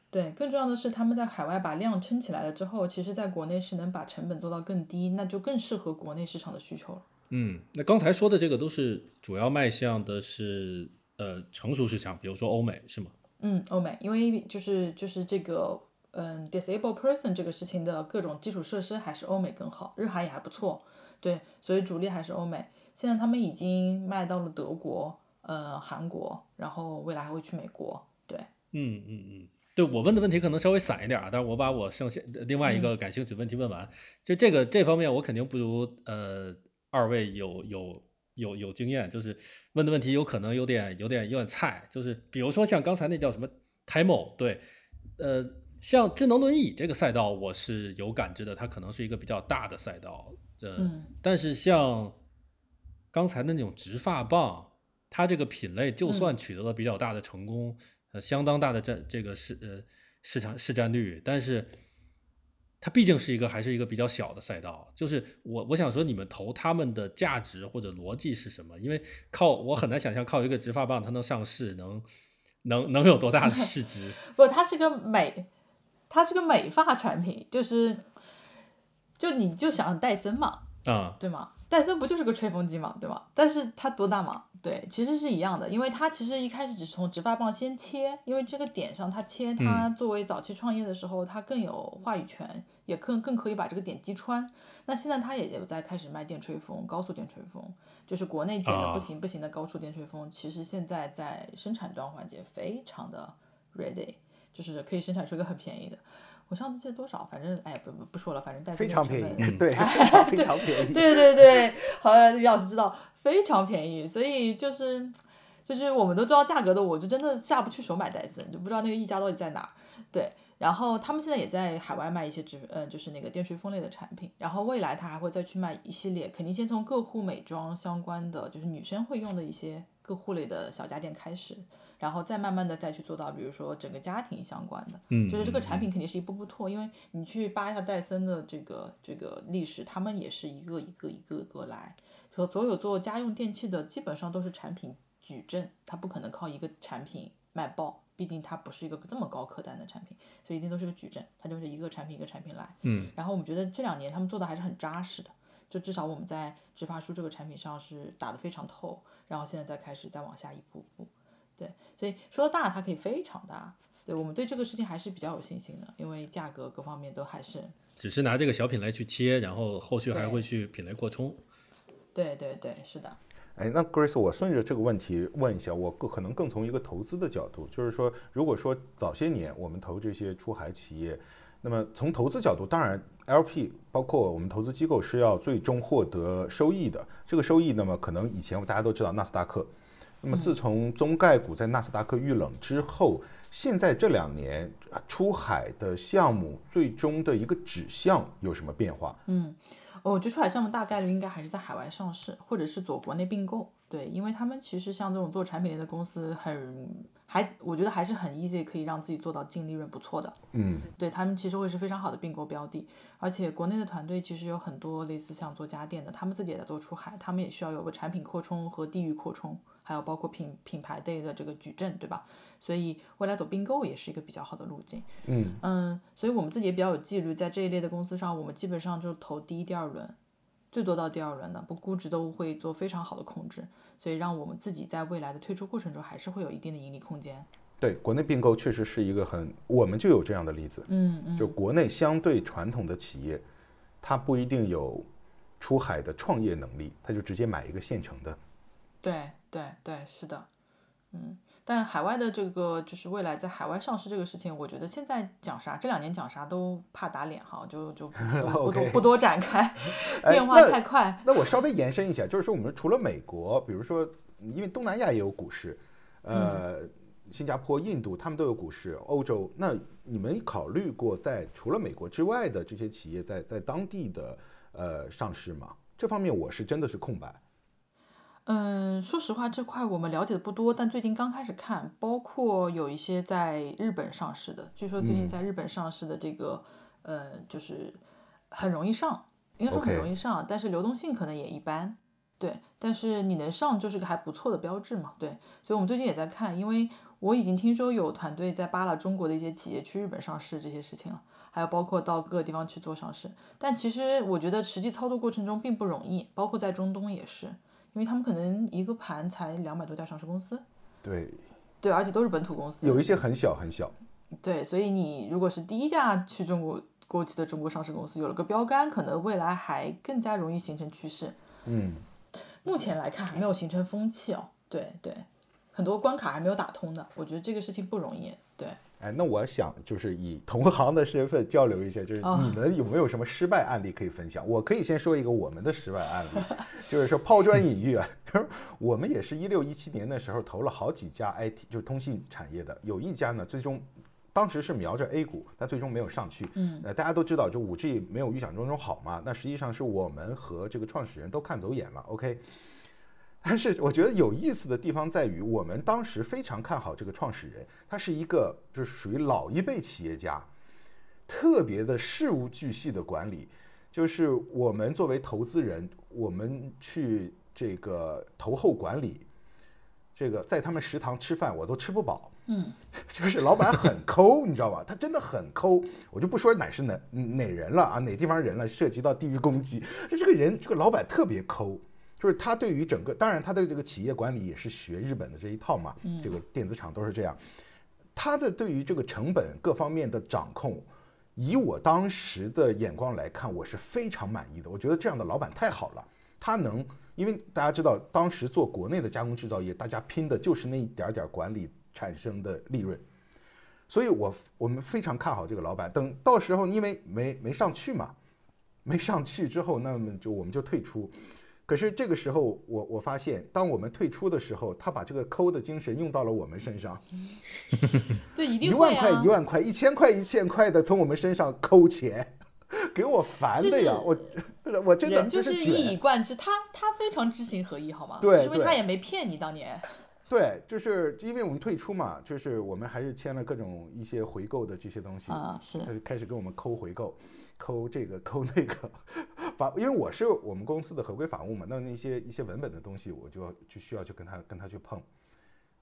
对，更重要的是他们在海外把量撑起来了之后，其实在国内是能把成本做到更低，那就更适合国内市场的需求了。嗯，那刚才说的这个都是主要迈向的是呃成熟市场，比如说欧美是吗？嗯，欧美，因为就是就是这个嗯，disabled person 这个事情的各种基础设施还是欧美更好，日韩也还不错，对，所以主力还是欧美。现在他们已经卖到了德国、呃韩国，然后未来还会去美国，对，嗯嗯嗯，对我问的问题可能稍微散一点啊，但是我把我剩下另外一个感兴趣的问题问完。就这个这方面，我肯定不如呃二位有有有有经验，就是问的问题有可能有点有点有点菜，就是比如说像刚才那叫什么 Timo，对，呃，像智能轮椅这个赛道，我是有感知的，它可能是一个比较大的赛道，呃，嗯。但是像刚才的那种直发棒，它这个品类就算取得了比较大的成功，呃，相当大的占这个市呃市场市占率，但是它毕竟是一个还是一个比较小的赛道。就是我我想说，你们投他们的价值或者逻辑是什么？因为靠我很难想象靠一个直发棒它能上市，能能能有多大的市值？不，它是个美，它是个美发产品，就是就你就想戴森嘛，啊、对吗？戴森不就是个吹风机嘛，对吧？但是它多大嘛？对，其实是一样的，因为它其实一开始只是从直发棒先切，因为这个点上它切，它作为早期创业的时候，它更有话语权，也更更可以把这个点击穿。那现在它也有在开始卖电吹风，高速电吹风，就是国内觉得啊不行不行的高速电吹风，其实现在在生产端环节非常的 ready，就是可以生产出一个很便宜的。我上次借多少？反正哎，不不不说了，反正戴森 非常便宜，本 对，非常非常便宜。对对对，好像李老师知道非常便宜，所以就是就是我们都知道价格的，我就真的下不去手买戴森，就不知道那个溢价到底在哪儿。对，然后他们现在也在海外卖一些直呃就是那个电吹风类的产品，然后未来他还会再去卖一系列，肯定先从个护美妆相关的，就是女生会用的一些个护类的小家电开始。然后再慢慢的再去做到，比如说整个家庭相关的，嗯就是这个产品肯定是一步步拓，因为你去扒一下戴森的这个这个历史，他们也是一个一个一个一个来，说所有做家用电器的基本上都是产品矩阵，它不可能靠一个产品卖爆，毕竟它不是一个这么高客单的产品，所以一定都是个矩阵，它就是一个产品一个产品来。嗯然后我们觉得这两年他们做的还是很扎实的，就至少我们在植发梳这个产品上是打得非常透，然后现在再开始再往下一步步，对，所以说大它可以非常大，对我们对这个事情还是比较有信心的，因为价格各方面都还是，只是拿这个小品类去切，然后后续还会去品类扩充。对对对，是的，哎，那 Grace，我顺着这个问题问一下，我更可能更从一个投资的角度，就是说，如果说早些年我们投这些出海企业，那么从投资角度，当然 LP 包括我们投资机构是要最终获得收益的。这个收益，那么可能以前大家都知道纳斯达克，那么自从中概股在纳斯达克遇冷之后，现在这两年啊出海的项目最终的一个指向有什么变化？嗯，我觉得出海项目大概率应该还是在海外上市，或者是走国内并购，对，因为他们其实像这种做产品类的公司很还，我觉得还是很 easy 可以让自己做到净利润不错的。嗯，对他们其实会是非常好的并购标的，而且国内的团队其实有很多类似像做家电的，他们自己也在做出海，他们也需要有个产品扩充和地域扩充，还有包括品品牌类的这个矩阵，对吧？所以未来走并购也是一个比较好的路径。嗯嗯，所以我们自己也比较有纪律，在这一类的公司上，我们基本上就投第一、第二轮，最多到第二轮的，不估值都会做非常好的控制，所以让我们自己在未来的退出过程中还是会有一定的盈利空间。对，国内并购确实是一个很，我们就有这样的例子，嗯嗯，就国内相对传统的企业，它不一定有出海的创业能力，它就直接买一个现成的。对对对，是的，嗯。但海外的这个就是未来在海外上市这个事情，我觉得现在讲啥，这两年讲啥都怕打脸哈，就就 不多不多不多展开，变化太快。那我稍微延伸一下，就是说我们除了美国，比如说因为东南亚也有股市，呃，新加坡、印度他们都有股市，欧洲，那你们考虑过在除了美国之外的这些企业在在当地的呃上市吗？这方面我是真的是空白。嗯，说实话，这块我们了解的不多，但最近刚开始看，包括有一些在日本上市的，据说最近在日本上市的这个，呃，就是很容易上，应该说很容易上，但是流动性可能也一般，对，但是你能上就是个还不错的标志嘛，对，所以我们最近也在看，因为我已经听说有团队在扒拉中国的一些企业去日本上市这些事情了，还有包括到各个地方去做上市，但其实我觉得实际操作过程中并不容易，包括在中东也是。因为他们可能一个盘才两百多家上市公司，对，对，而且都是本土公司，有一些很小很小，对，所以你如果是第一家去中国过去的中国上市公司，有了个标杆，可能未来还更加容易形成趋势。嗯，目前来看还没有形成风气哦，对对，很多关卡还没有打通的，我觉得这个事情不容易，对。哎，那我想就是以同行的身份交流一下，就是你们有没有什么失败案例可以分享？我可以先说一个我们的失败案例，就是说抛砖引玉啊。我们也是一六一七年的时候投了好几家 IT，就是通信产业的，有一家呢，最终当时是瞄着 A 股，但最终没有上去。嗯，呃，大家都知道，就五 G 没有预想中中好嘛。那实际上是我们和这个创始人都看走眼了。OK。但是我觉得有意思的地方在于，我们当时非常看好这个创始人，他是一个就是属于老一辈企业家，特别的事无巨细的管理。就是我们作为投资人，我们去这个投后管理，这个在他们食堂吃饭我都吃不饱。嗯，就是老板很抠，你知道吧？他真的很抠，我就不说哪是哪哪人了啊，哪地方人了，涉及到地域攻击。就这个人，这个老板特别抠。就是他对于整个，当然他的这个企业管理也是学日本的这一套嘛，这个电子厂都是这样。他的对于这个成本各方面的掌控，以我当时的眼光来看，我是非常满意的。我觉得这样的老板太好了，他能，因为大家知道，当时做国内的加工制造业，大家拼的就是那一点点管理产生的利润，所以我我们非常看好这个老板。等到时候因为没没上去嘛，没上去之后，那么就我们就退出。可是这个时候，我我发现，当我们退出的时候，他把这个抠的精神用到了我们身上。对，一定一万块一万块，一千块一千块的从我们身上抠钱，给我烦的呀！我我真的就是一以贯之，他他非常知行合一，好吗？对，因为他也没骗你当年。对，就是因为我们退出嘛，就是我们还是签了各种一些回购的这些东西啊，是，他就开始给我们抠回购。抠这个抠那个，法，因为我是我们公司的合规法务嘛，那那些一些文本的东西，我就就需要去跟他跟他去碰，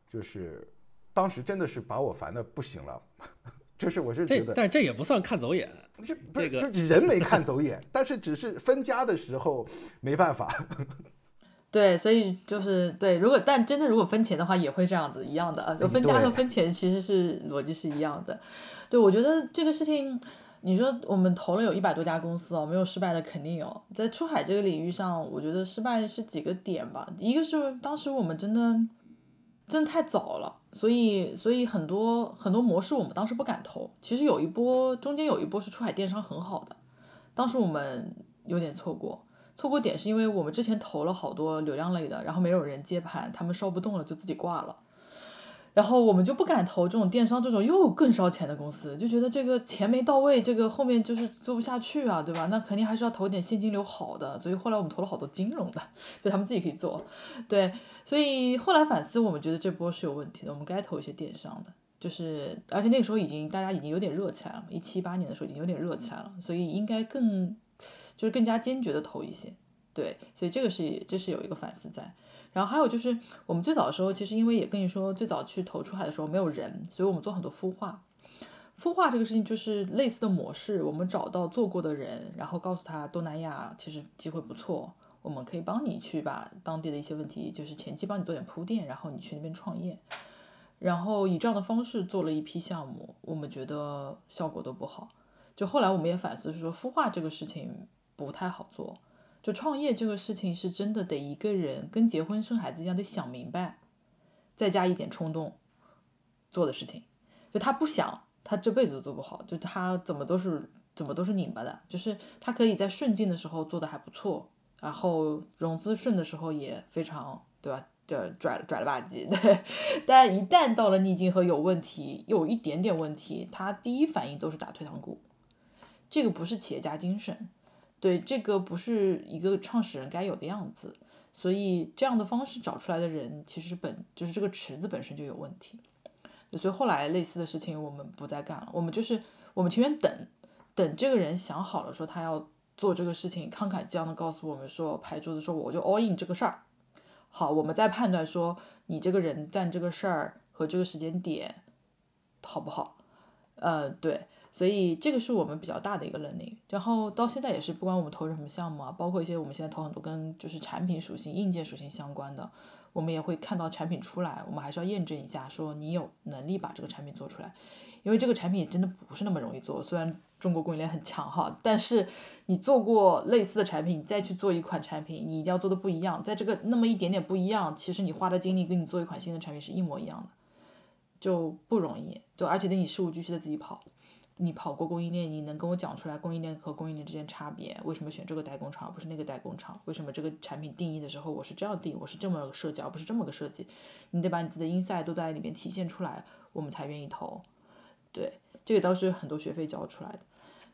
就是当时真的是把我烦的不行了，就是我是觉得，但这也不算看走眼，这这个就人没看走眼，但是只是分家的时候没办法。对，所以就是对，如果但真的如果分钱的话，也会这样子一样的啊，就分家和分钱其实是逻辑是一样的。对，我觉得这个事情。你说我们投了有一百多家公司哦，没有失败的肯定有。在出海这个领域上，我觉得失败是几个点吧。一个是当时我们真的真的太早了，所以所以很多很多模式我们当时不敢投。其实有一波中间有一波是出海电商很好的，当时我们有点错过。错过点是因为我们之前投了好多流量类的，然后没有人接盘，他们烧不动了就自己挂了。然后我们就不敢投这种电商这种又更烧钱的公司，就觉得这个钱没到位，这个后面就是做不下去啊，对吧？那肯定还是要投点现金流好的，所以后来我们投了好多金融的，就他们自己可以做，对，所以后来反思，我们觉得这波是有问题的，我们该投一些电商的，就是而且那个时候已经大家已经有点热起来了，一七八年的时候已经有点热起来了，所以应该更就是更加坚决的投一些，对，所以这个是这是有一个反思在。然后还有就是，我们最早的时候，其实因为也跟你说，最早去投出海的时候没有人，所以我们做很多孵化。孵化这个事情就是类似的模式，我们找到做过的人，然后告诉他东南亚其实机会不错，我们可以帮你去把当地的一些问题，就是前期帮你做点铺垫，然后你去那边创业。然后以这样的方式做了一批项目，我们觉得效果都不好。就后来我们也反思，是说孵化这个事情不太好做。就创业这个事情是真的得一个人跟结婚生孩子一样得想明白，再加一点冲动做的事情。就他不想，他这辈子都做不好。就他怎么都是怎么都是拧巴的。就是他可以在顺境的时候做的还不错，然后融资顺的时候也非常对吧？就拽拽了吧唧。对，但一旦到了逆境和有问题，有一点点问题，他第一反应都是打退堂鼓。这个不是企业家精神。对，这个不是一个创始人该有的样子，所以这样的方式找出来的人，其实本就是这个池子本身就有问题。所以后来类似的事情我们不再干了，我们就是我们情愿等，等这个人想好了说他要做这个事情，慷慨激昂的告诉我们说拍桌子说我就 all in 这个事儿。好，我们再判断说你这个人干这个事儿和这个时间点好不好？呃，对。所以这个是我们比较大的一个能力，然后到现在也是，不管我们投什么项目啊，包括一些我们现在投很多跟就是产品属性、硬件属性相关的，我们也会看到产品出来，我们还是要验证一下，说你有能力把这个产品做出来，因为这个产品也真的不是那么容易做。虽然中国供应链很强哈，但是你做过类似的产品，你再去做一款产品，你一定要做的不一样，在这个那么一点点不一样，其实你花的精力跟你做一款新的产品是一模一样的，就不容易，就而且得你事无巨细的自己跑。你跑过供应链，你能跟我讲出来供应链和供应链之间差别？为什么选这个代工厂而不是那个代工厂？为什么这个产品定义的时候我是这样定，我是这么设计而不是这么个设计？你得把你自己的 inside 都在里面体现出来，我们才愿意投。对，这个倒是很多学费交出来的。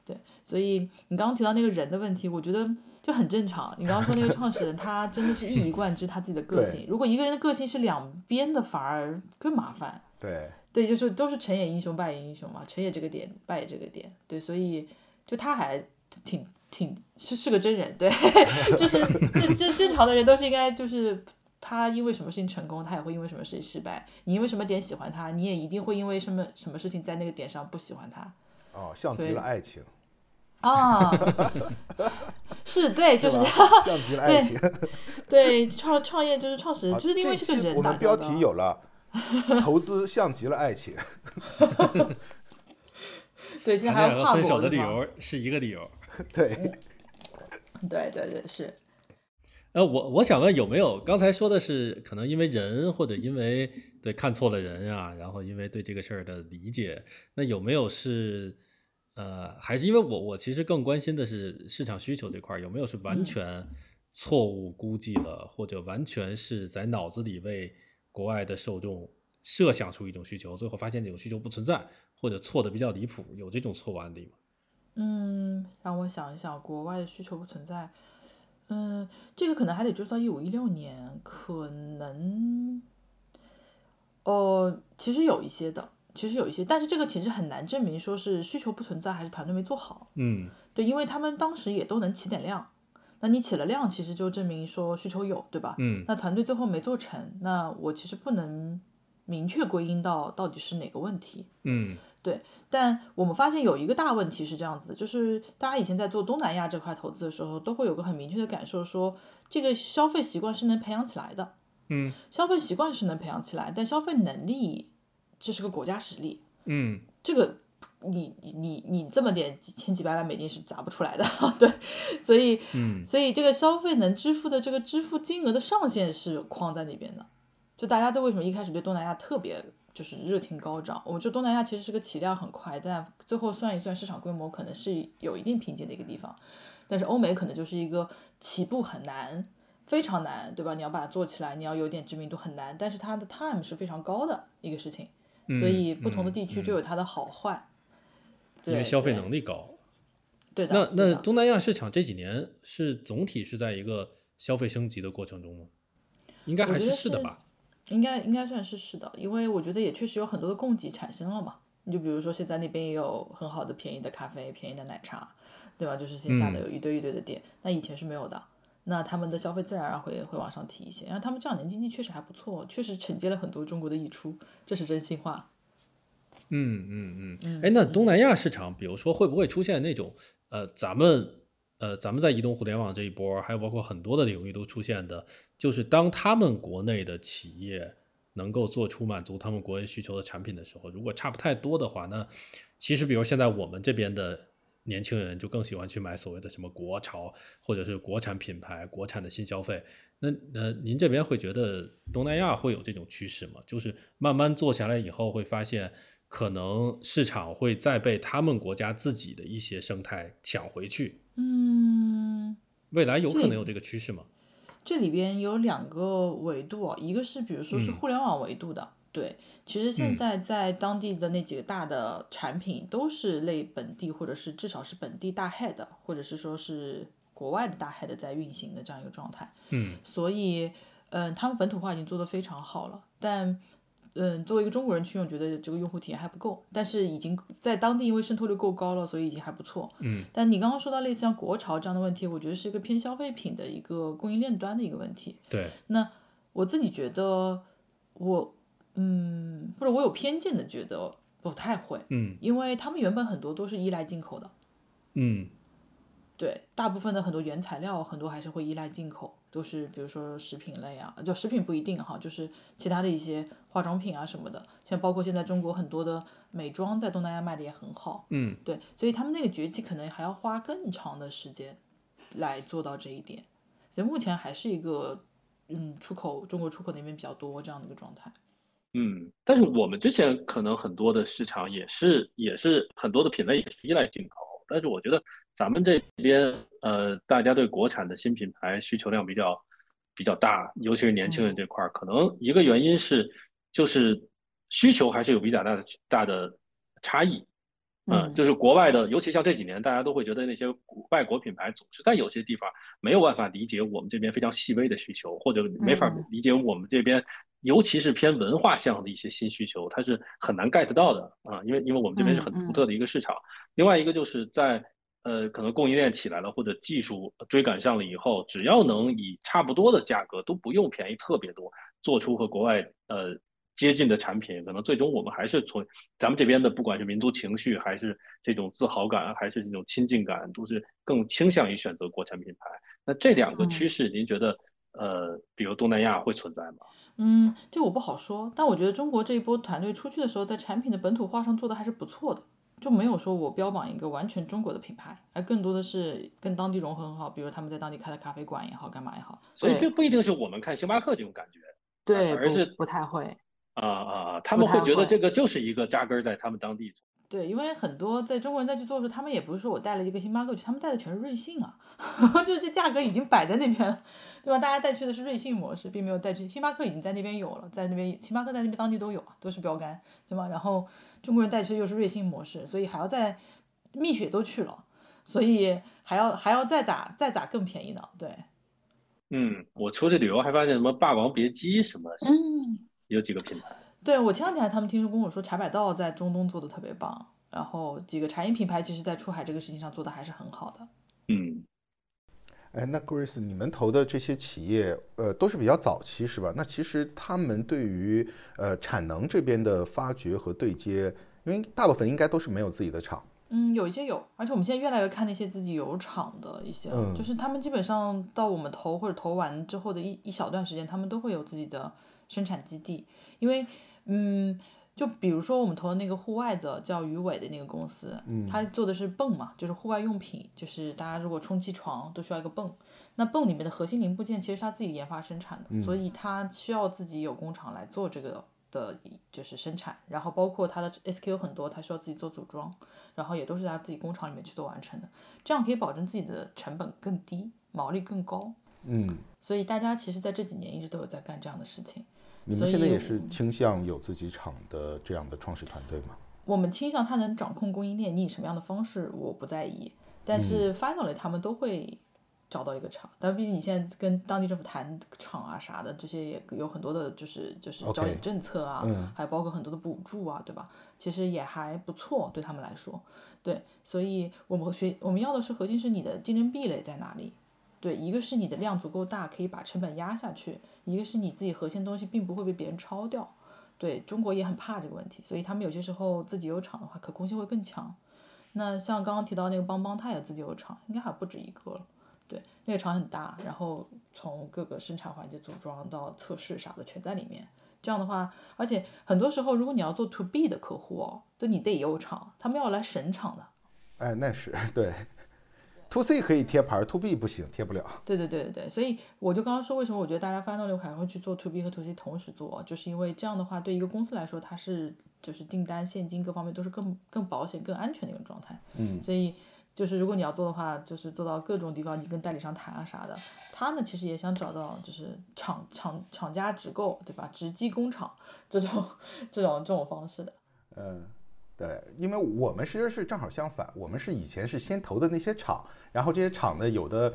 对，所以你刚刚提到那个人的问题，我觉得就很正常。你刚刚说那个创始人，他真的是一以贯之他自己的个性。如果一个人的个性是两边的，反而更麻烦。对。对，就是都是成也英雄，败也英雄嘛，成也这个点，败也这个点。对，所以就他还挺挺是是个真人，对，就是这这正常的人都是应该就是他因为什么事情成功，他也会因为什么事情失败。你因为什么点喜欢他，你也一定会因为什么什么事情在那个点上不喜欢他。哦，像极了爱情。啊，是对，就是像极了爱情。对，创创业就是创始人，就是因为这个人我们标题有了。投资像极了爱情，对，现在还有跨分手的理由是一个理由，对，对对对是。呃，我我想问有没有刚才说的是可能因为人或者因为对看错了人啊，然后因为对这个事儿的理解，那有没有是呃还是因为我我其实更关心的是市场需求这块有没有是完全错误估计了，或者完全是在脑子里为。国外的受众设想出一种需求，最后发现这种需求不存在，或者错的比较离谱，有这种错误案例吗？嗯，让我想一想，国外的需求不存在，嗯，这个可能还得追溯到一五一六年，可能，哦，其实有一些的，其实有一些，但是这个其实很难证明说是需求不存在，还是团队没做好。嗯，对，因为他们当时也都能起点量。那你起了量，其实就证明说需求有，对吧？嗯。那团队最后没做成，那我其实不能明确归因到到底是哪个问题。嗯，对。但我们发现有一个大问题是这样子，就是大家以前在做东南亚这块投资的时候，都会有个很明确的感受，说这个消费习惯是能培养起来的。嗯。消费习惯是能培养起来，但消费能力这是个国家实力。嗯。这个。你你你你这么点几千几百万美金是砸不出来的，对，所以，嗯，所以这个消费能支付的这个支付金额的上限是框在那边的，就大家都为什么一开始对东南亚特别就是热情高涨？我觉得东南亚其实是个起量很快，但最后算一算市场规模可能是有一定瓶颈的一个地方，但是欧美可能就是一个起步很难。非常难，对吧？你要把它做起来，你要有点知名度很难，但是它的 time 是非常高的一个事情，所以不同的地区就有它的好坏。因为消费能力高。对的。那那东南亚市场这几年是总体是在一个消费升级的过程中吗？应该还是是的吧。应该应该算是是的，因为我觉得也确实有很多的供给产生了嘛。你就比如说现在那边也有很好的便宜的咖啡、便宜的奶茶，对吧？就是线下的有一堆一堆的店，那以前是没有的。那他们的消费自然而然会会往上提一些。然后他们这两年经济确实还不错，确实承接了很多中国的溢出，这是真心话。嗯嗯嗯。哎，那东南亚市场，比如说会不会出现那种呃，咱们呃，咱们在移动互联网这一波，还有包括很多的领域都出现的，就是当他们国内的企业。能够做出满足他们国内需求的产品的时候，如果差不太多的话，那其实比如现在我们这边的年轻人就更喜欢去买所谓的什么国潮或者是国产品牌、国产的新消费。那呃，您这边会觉得东南亚会有这种趋势吗？就是慢慢做下来以后，会发现可能市场会再被他们国家自己的一些生态抢回去。嗯，未来有可能有这个趋势吗？这里边有两个维度，一个是比如说是互联网维度的，对，其实现在在当地的那几个大的产品都是类本地或者是至少是本地大 head，或者是说是国外的大 head 在运行的这样一个状态，嗯，所以，嗯，他们本土化已经做得非常好了，但。嗯，作为一个中国人去用，觉得这个用户体验还不够，但是已经在当地因为渗透率够高了，所以已经还不错。嗯，但你刚刚说到类似像国潮这样的问题，我觉得是一个偏消费品的一个供应链端的一个问题。对，那我自己觉得，我嗯，或者我有偏见的觉得不太会，嗯，因为他们原本很多都是依赖进口的，嗯。对，大部分的很多原材料，很多还是会依赖进口，都是比如说食品类啊，就食品不一定哈，就是其他的一些化妆品啊什么的，像包括现在中国很多的美妆在东南亚卖的也很好，嗯，对，所以他们那个崛起可能还要花更长的时间来做到这一点，所以目前还是一个嗯出口中国出口那边比较多这样的一个状态。嗯，但是我们之前可能很多的市场也是也是很多的品类也是依赖进口，但是我觉得。咱们这边呃，大家对国产的新品牌需求量比较比较大，尤其是年轻人这块儿，可能一个原因是就是需求还是有比较大的大的差异，嗯，就是国外的，尤其像这几年，大家都会觉得那些外国品牌总是在有些地方没有办法理解我们这边非常细微的需求，或者没法理解我们这边，尤其是偏文化向的一些新需求，它是很难 get 到的啊，因为因为我们这边是很独特的一个市场。另外一个就是在呃，可能供应链起来了，或者技术追赶上了以后，只要能以差不多的价格，都不用便宜特别多，做出和国外呃接近的产品，可能最终我们还是从咱们这边的，不管是民族情绪，还是这种自豪感，还是这种亲近感，都是更倾向于选择国产品牌。那这两个趋势，您觉得呃，比如东南亚会存在吗？嗯，这我不好说，但我觉得中国这一波团队出去的时候，在产品的本土化上做的还是不错的。就没有说我标榜一个完全中国的品牌，而更多的是跟当地融合很好，比如他们在当地开的咖啡馆也好，干嘛也好。所以并不一定是我们看星巴克这种感觉，对，而是不太会。啊啊啊！他们会觉得这个就是一个扎根在他们当地。对，因为很多在中国人再去做的时候，他们也不是说我带了一个星巴克去，他们带的全是瑞幸啊，就是这价格已经摆在那边了，对吧？大家带去的是瑞幸模式，并没有带去星巴克已经在那边有了，在那边星巴克在那边当地都有啊，都是标杆，对吗？然后中国人带去的又是瑞幸模式，所以还要在蜜雪都去了，所以还要还要再咋再咋更便宜呢？对。嗯，我出去旅游还发现什么霸王别姬什么，嗯，有几个品牌。对我前两天他们听说跟我说茶百道在中东做的特别棒，然后几个茶饮品牌其实在出海这个事情上做的还是很好的。嗯，哎，那 Grace，你们投的这些企业，呃，都是比较早期是吧？那其实他们对于呃产能这边的发掘和对接，因为大部分应该都是没有自己的厂。嗯，有一些有，而且我们现在越来越看那些自己有厂的一些，就是他们基本上到我们投或者投完之后的一一小段时间，他们都会有自己的生产基地，因为。嗯，就比如说我们投的那个户外的叫鱼尾的那个公司，嗯，他做的是泵嘛，就是户外用品，就是大家如果充气床都需要一个泵，那泵里面的核心零部件其实是他自己研发生产的，所以他需要自己有工厂来做这个的，就是生产，然后包括他的 SKU 很多，他需要自己做组装，然后也都是在自己工厂里面去做完成的，这样可以保证自己的成本更低，毛利更高。嗯，所以大家其实在这几年一直都有在干这样的事情。你们现在也是倾向有自己厂的这样的创始团队吗？我们倾向他能掌控供应链，你以什么样的方式我不在意，但是 finally 他们都会找到一个厂。但毕竟你现在跟当地政府谈厂啊啥的，这些也有很多的，就是就是招引政策啊，还包括很多的补助啊，对吧？其实也还不错，对他们来说。对，所以我们学我们要的是核心是你的竞争壁垒在哪里？对，一个是你的量足够大，可以把成本压下去；一个是你自己核心东西并不会被别人抄掉。对中国也很怕这个问题，所以他们有些时候自己有厂的话，可控性会更强。那像刚刚提到那个邦邦，它也自己有厂，应该还不止一个了。对，那个厂很大，然后从各个生产环节组装到测试啥的全在里面。这样的话，而且很多时候如果你要做 to B 的客户哦，对你得有厂，他们要来审厂的。哎，那是对。To C 可以贴牌，to B 不行，贴不了。对对对对对，所以我就刚刚说，为什么我觉得大家 Final 六还会去做 to B 和 to C 同时做，就是因为这样的话，对一个公司来说，它是就是订单、现金各方面都是更更保险、更安全的一种状态。嗯。所以就是如果你要做的话，就是做到各种地方，你跟代理商谈啊啥的，他们其实也想找到就是厂厂厂家直购，对吧？直击工厂这种这种这种方式的。嗯。对，因为我们其实是正好相反，我们是以前是先投的那些厂，然后这些厂呢，有的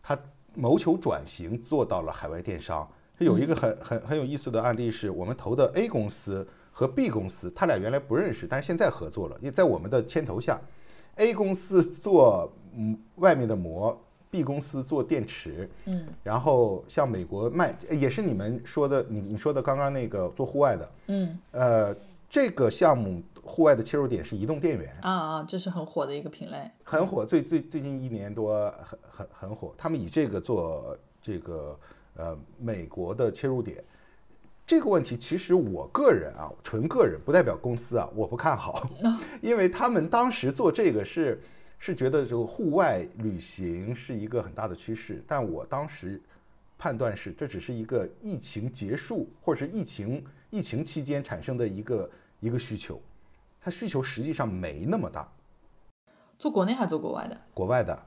他谋求转型做到了海外电商。有一个很很很有意思的案例是，我们投的 A 公司和 B 公司，他俩原来不认识，但是现在合作了，因为在我们的牵头下，A 公司做嗯外面的膜，B 公司做电池，嗯，然后像美国卖也是你们说的，你你说的刚刚那个做户外的，嗯，呃，这个项目。户外的切入点是移动电源啊啊，这是很火的一个品类，很火，最最最近一年多很很很火。他们以这个做这个呃美国的切入点，这个问题其实我个人啊，纯个人不代表公司啊，我不看好，因为他们当时做这个是是觉得这个户外旅行是一个很大的趋势，但我当时判断是这只是一个疫情结束或者是疫情疫情期间产生的一个一个需求。它需求实际上没那么大，做国内还是做国外的？国外的，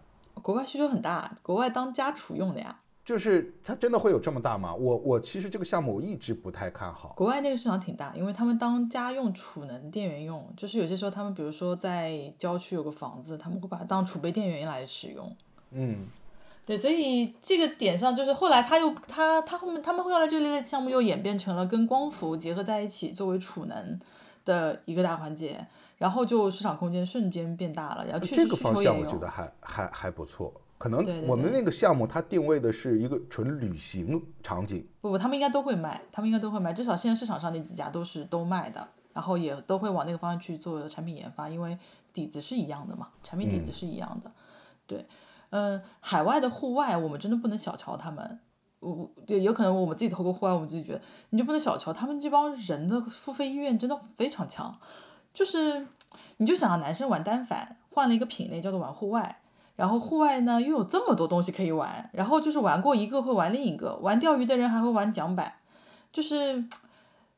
国外需求很大，国外当家储用的呀。就是它真的会有这么大吗？我我其实这个项目我一直不太看好。国外那个市场挺大，因为他们当家用储能电源用，就是有些时候他们比如说在郊区有个房子，他们会把它当储备电源来使用。嗯，对，所以这个点上就是后来他又他他后面他们后来这类项目又演变成了跟光伏结合在一起作为储能。的一个大环节，然后就市场空间瞬间变大了，然后这个方向我觉得还还还不错。可能我们那个项目它定位的是一个纯旅行场景。不不，他们应该都会卖，他们应该都会卖，至少现在市场上那几家都是都卖的，然后也都会往那个方向去做产品研发，因为底子是一样的嘛，产品底子是一样的。对，嗯，海外的户外我们真的不能小瞧他们。我对，有可能我们自己投过户外，我们自己觉得你就不能小瞧他们这帮人的付费意愿，真的非常强。就是你就想男生玩单反，换了一个品类叫做玩户外，然后户外呢又有这么多东西可以玩，然后就是玩过一个会玩另一个，玩钓鱼的人还会玩桨板，就是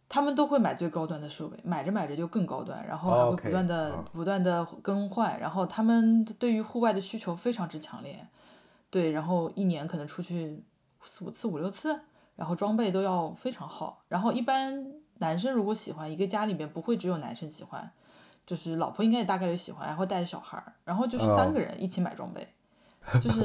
他们都会买最高端的设备，买着买着就更高端，然后还会不断的不断的更换，然后他们对于户外的需求非常之强烈，对，然后一年可能出去。四五次五六次，然后装备都要非常好。然后一般男生如果喜欢一个家里面不会只有男生喜欢，就是老婆应该也大概率喜欢，然后带着小孩儿，然后就是三个人一起买装备，就是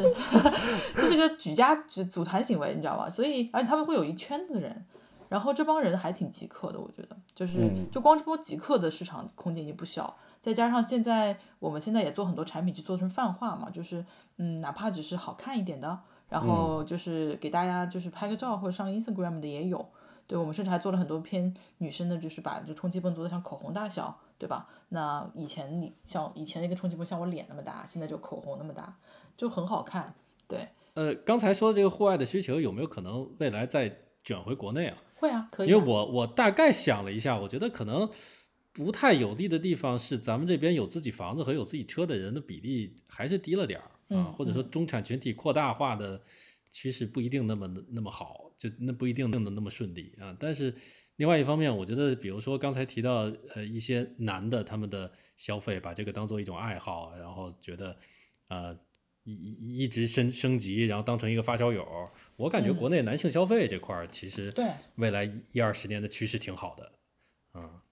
这是个举家组组团行为，你知道吧？所以而且他们会有一圈子人，然后这帮人还挺极客的，我觉得就是就光这波极客的市场空间已经不小，再加上现在我们现在也做很多产品去做成泛化嘛，就是嗯哪怕只是好看一点的。然后就是给大家就是拍个照或者上 Instagram 的也有，对我们甚至还做了很多偏女生的，就是把这充气泵做的像口红大小，对吧？那以前你像以前那个充气泵像我脸那么大，现在就口红那么大，就很好看。对，呃，刚才说的这个户外的需求有没有可能未来再卷回国内啊？会啊，可以。因为我我大概想了一下，我觉得可能不太有利的地方是咱们这边有自己房子和有自己车的人的比例还是低了点儿。啊，或者说中产群体扩大化的趋势不一定那么那么好，就那不一定弄得那么顺利啊。但是另外一方面，我觉得，比如说刚才提到呃一些男的他们的消费，把这个当做一种爱好，然后觉得呃一一一直升升级，然后当成一个发烧友。我感觉国内男性消费这块儿其实对未来一二十年的趋势挺好的，啊，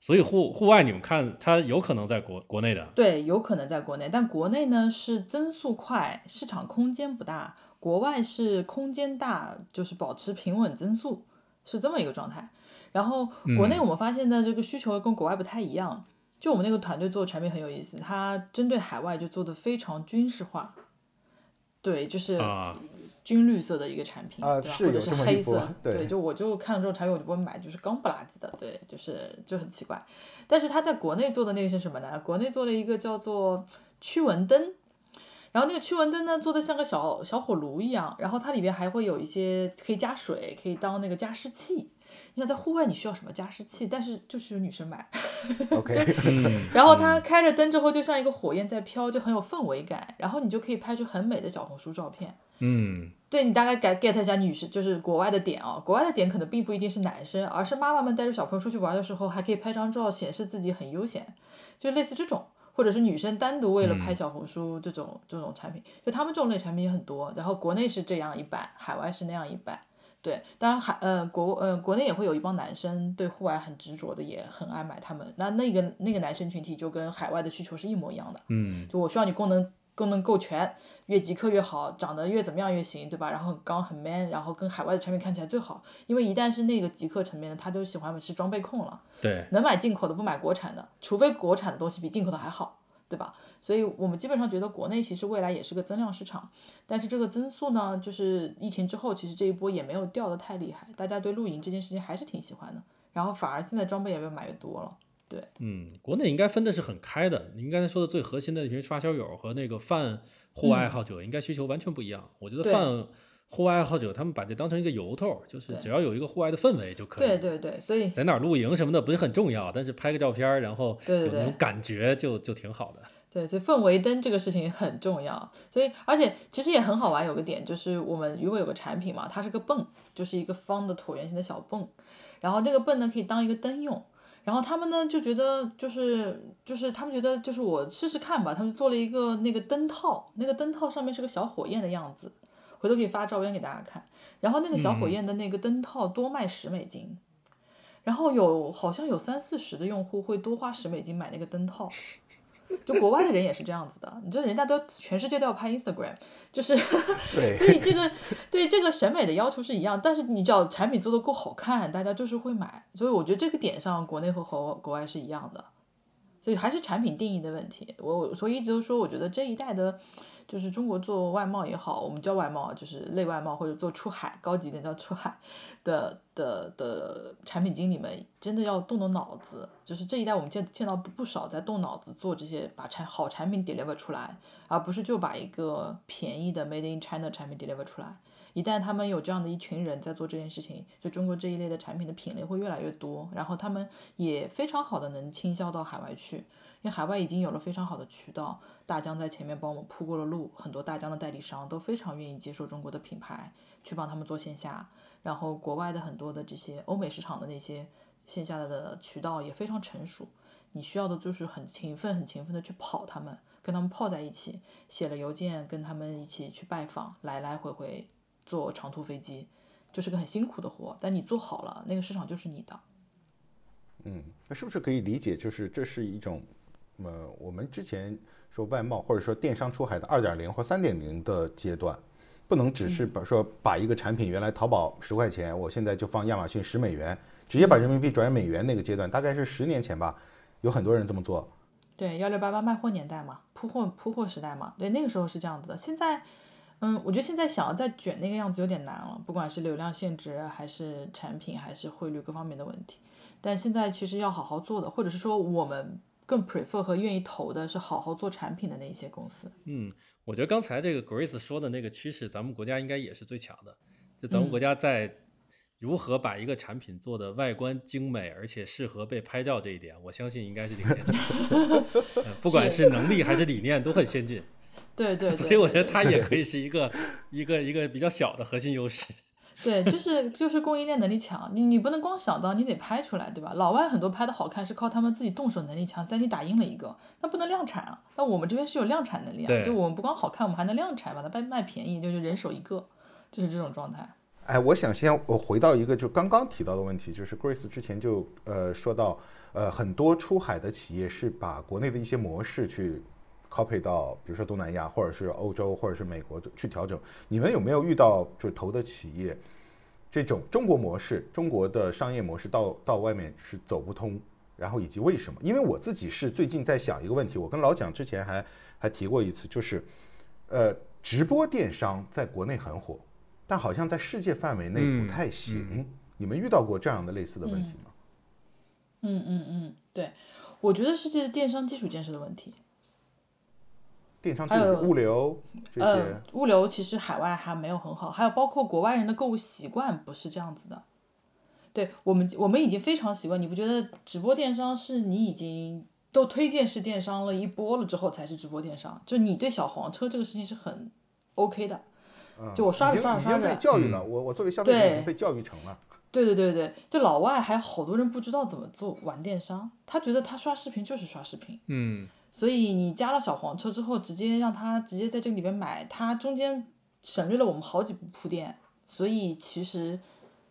所以户户外你们看它有可能在国国内的，对，有可能在国内，但国内呢是增速快，市场空间不大；国外是空间大，就是保持平稳增速，是这么一个状态。然后国内我们发现的这个需求跟国外不太一样，就我们那个团队做产品很有意思，它针对海外就做的非常军事化，对，就是啊军绿色的一个产品，啊对吧？或者是黑色，对就我就看了这种产品我就不会买，就是刚不拉几的，对，就是就很奇怪。但是他在国内做的那个是什么呢？国内做了一个叫做驱蚊灯，然后那个驱蚊灯呢做的像个小小火炉一样，然后它里边还会有一些可以加水，可以当那个加湿器。你想在户外你需要什么加湿器？但是就是有女生买，OK，嗯，然后它开着灯之后就像一个火焰在飘，就很有氛围感，然后你就可以拍出很美的小红书照片。嗯对你大概 get get 一下女生就是国外的点啊、国外的点可能并不一定是男生，而是妈妈们带着小朋友出去玩的时候，还可以拍张照，显示自己很悠闲，就类似这种，或者是女生单独为了拍小红书这种、这种产品，就他们这种类产品也很多。然后国内是这样一版，海外是那样一版。对，当然海呃国呃国内也会有一帮男生对户外很执着的，也很爱买他们。那那个那个男生群体就跟海外的需求是一模一样的。嗯就我需要你功能功能够全，越极客越好，长得越怎么样越行，对吧？然后很刚很 man，然后跟海外的产品看起来最好，因为一旦是那个极客层面的，他就喜欢是装备控了，对，能买进口的不买国产的，除非国产的东西比进口的还好，对吧？所以我们基本上觉得国内其实未来也是个增量市场，但是这个增速呢，就是疫情之后，其实这一波也没有掉的太厉害，大家对露营这件事情还是挺喜欢的，然后反而现在装备也越买越多了。对，嗯，国内应该分的是很开的。您刚才说的最核心的那群发烧友和那个泛户外爱好者，应该需求完全不一样。我觉得对泛户外爱好者他们把这当成一个由头，就是只要有一个户外的氛围就可以。对对对，所以在哪儿露营什么的不是很重要，但是拍个照片，然后有那种感觉就就挺好的。对，所以氛围灯这个事情很重要，所以而且其实也很好玩。有个点就是我们如果有个产品嘛，它是个泵，就是一个方的椭圆形的小泵，然后这个泵呢可以当一个灯用。然后他们呢就觉得就是就是他们觉得就是我试试看吧，他们做了一个那个灯套，那个灯套上面是个小火焰的样子，回头可以发照片给大家看。然后那个小火焰的那个灯套多卖十美金，然后有好像有三四十的用户会多花十美金买那个灯套。就国外的人也是这样子的，你知道人家都全世界都要拍 Instagram，就是，对所以这个对这个审美的要求是一样，但是你只要产品做的够好看，大家就是会买，所以我觉得这个点上国内和和国外是一样的，所以还是产品定义的问题。我所以一直都说，我觉得这一代的，就是中国做外贸也好，我们叫外贸就是类外贸或者做出海，高级点叫出海的的的产品经理们，真的要动动脑子。就是这一代我们见见到不少在动脑子做这些，把产好产品 deliver 出来，而不是就把一个便宜的 made in China 产品 deliver 出来。一旦他们有这样的一群人在做这件事情，就中国这一类的产品的品类会越来越多，然后他们也非常好的能倾销到海外去，因为海外已经有了非常好的渠道，大疆在前面帮我们铺过了路，很多大疆的代理商都非常愿意接受中国的品牌，去帮他们做线下，然后国外的很多的这些欧美市场的那些线下的渠道也非常成熟，你需要的就是很勤奋、很勤奋的去跑他们，跟他们泡在一起，写了邮件跟他们一起去拜访，来来回回坐长途飞机，就是个很辛苦的活，但你做好了，那个市场就是你的。嗯，那是不是可以理解，就是这是一种，呃，我们之前说外贸或者说电商出海的二点零或三点零的阶段，不能只是把说把一个产品原来淘宝十块钱，我现在就放亚马逊十美元，直接把人民币转美元那个阶段，大概是十年前吧，有很多人这么做。对，幺六八八卖货年代嘛，铺货铺货时代嘛，对，那个时候是这样子的。现在，嗯，我觉得现在想要再卷那个样子有点难了，不管是流量限制，还是产品，还是汇率各方面的问题。但现在其实要好好做的，或者是说我们更 prefer 和愿意投的是好好做产品的那一些公司。嗯，我觉得刚才这个 Grace 说的那个趋势，咱们国家应该也是最强的。就咱们国家在如何把一个产品做的外观精美，而且适合被拍照这一点，我相信应该是领先产品。呃不管是能力还是理念都很先进，对对对 所以我觉得它也可以是一个一个一个比较小的核心优势。对，就是就是供应链能力强，你你不能光想到，你得拍出来，对吧？老外很多拍的好看是靠他们自己动手能力强三 D 打印了一个，那不能量产啊。那我们这边是有量产能力啊，就我们不光好看，我们还能量产，把它卖卖便宜，就就人手一个，就是这种状态。哎，我想先我回到一个就刚刚提到的问题，就是 Grace 之前就呃说到，呃很多出海的企业是把国内的一些模式去 copy 到，比如说东南亚或者是欧洲或者是美国去调整。你们有没有遇到就是投的企业，这种中国模式、中国的商业模式到到外面是走不通，然后以及为什么？因为我自己是最近在想一个问题，我跟老蒋之前还还提过一次，就是呃直播电商在国内很火。但好像在世界范围内不太行。你们遇到过这样的类似的问题吗？嗯嗯嗯，对，我觉得是这电商基础建设的问题。电商基础物流这些，物流其实海外还没有很好，还有包括国外人的购物习惯不是这样子的。对我们，我们已经非常习惯。你不觉得直播电商是你已经都推荐式电商了一波了之后才是直播电商？就你对小黄车这个事情是很 OK 的。就我刷着刷着刷着，被教育了。我我作为消费者已经被教育成了。对对对对，就老外还有好多人不知道怎么做玩电商，他觉得他刷视频就是刷视频。嗯。所以你加了小黄车之后，直接让他直接在这个里面买，他中间省略了我们好几步铺垫，所以其实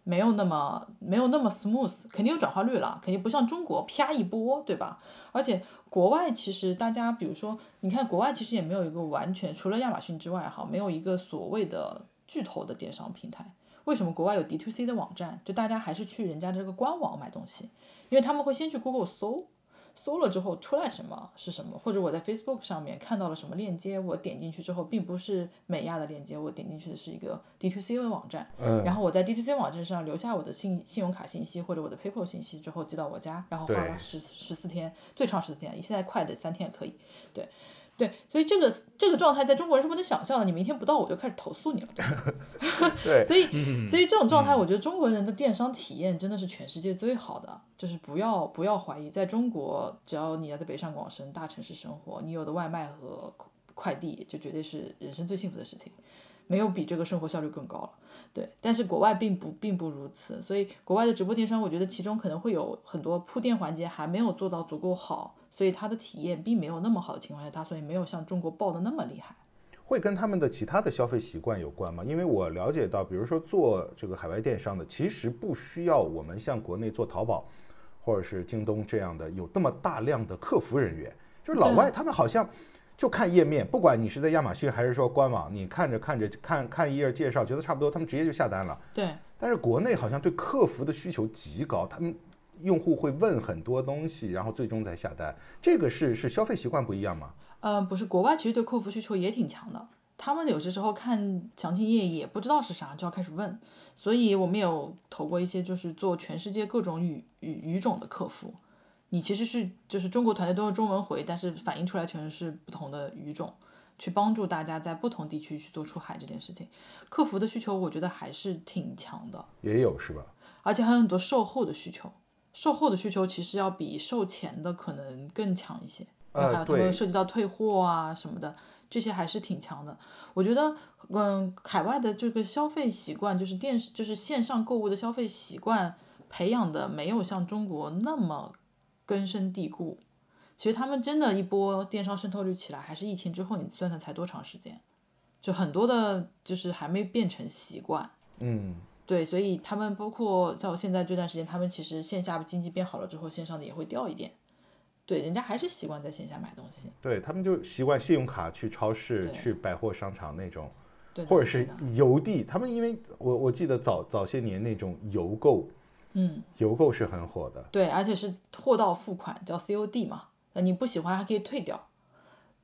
没有那么没有那么 smooth，肯定有转化率了，肯定不像中国啪一波，对吧？而且。国外其实大家，比如说，你看国外其实也没有一个完全除了亚马逊之外，哈，没有一个所谓的巨头的电商平台。为什么国外有 D to C 的网站？就大家还是去人家的这个官网买东西，因为他们会先去 Google 搜。搜了之后出来什么是什么，或者我在 Facebook 上面看到了什么链接，我点进去之后并不是美亚的链接，我点进去的是一个 D2C 的网站，嗯，然后我在 D2C 网站上留下我的信信用卡信息或者我的 PayPal 信息之后寄到我家，然后花了十十四天，最长十四天，现在快的三天也可以，对。对，所以这个这个状态在中国人是不能想象的。你明天不到，我就开始投诉你了。对，所以所以这种状态，我觉得中国人的电商体验真的是全世界最好的。就是不要不要怀疑，在中国，只要你要在北上广深大城市生活，你有的外卖和快递，就绝对是人生最幸福的事情，没有比这个生活效率更高了。对，但是国外并不并不如此，所以国外的直播电商，我觉得其中可能会有很多铺垫环节还没有做到足够好。所以他的体验并没有那么好的情况下，他所以没有像中国爆的那么厉害。会跟他们的其他的消费习惯有关吗？因为我了解到，比如说做这个海外电商的，其实不需要我们像国内做淘宝或者是京东这样的有那么大量的客服人员。就是老外他们好像就看页面，不管你是在亚马逊还是说官网，你看着看着看看一页介绍，觉得差不多，他们直接就下单了。对。但是国内好像对客服的需求极高，他们。用户会问很多东西，然后最终再下单，这个是是消费习惯不一样吗？嗯，不是，国外其实对客服需求也挺强的，他们有些时候看详情页也不知道是啥，就要开始问，所以我们有投过一些就是做全世界各种语语语种的客服，你其实是就是中国团队都是中文回，但是反映出来全是不同的语种，去帮助大家在不同地区去做出海这件事情，客服的需求我觉得还是挺强的，也有是吧？而且还有很多售后的需求。售后的需求其实要比售前的可能更强一些，还有他们涉及到退货啊什么的，这些还是挺强的。我觉得，嗯，海外的这个消费习惯，就是电视，就是线上购物的消费习惯培养的没有像中国那么根深蒂固。其实他们真的一波电商渗透率起来，还是疫情之后，你算算才多长时间？就很多的，就是还没变成习惯。嗯。对，所以他们包括像我现在这段时间，他们其实线下经济变好了之后，线上的也会掉一点。对，人家还是习惯在线下买东西。对他们就习惯信用卡去超市、去百货商场那种，对，或者是邮递。他们因为我我记得早早些年那种邮购，嗯，邮购是很火的。对，而且是货到付款，叫 COD 嘛。那你不喜欢还可以退掉。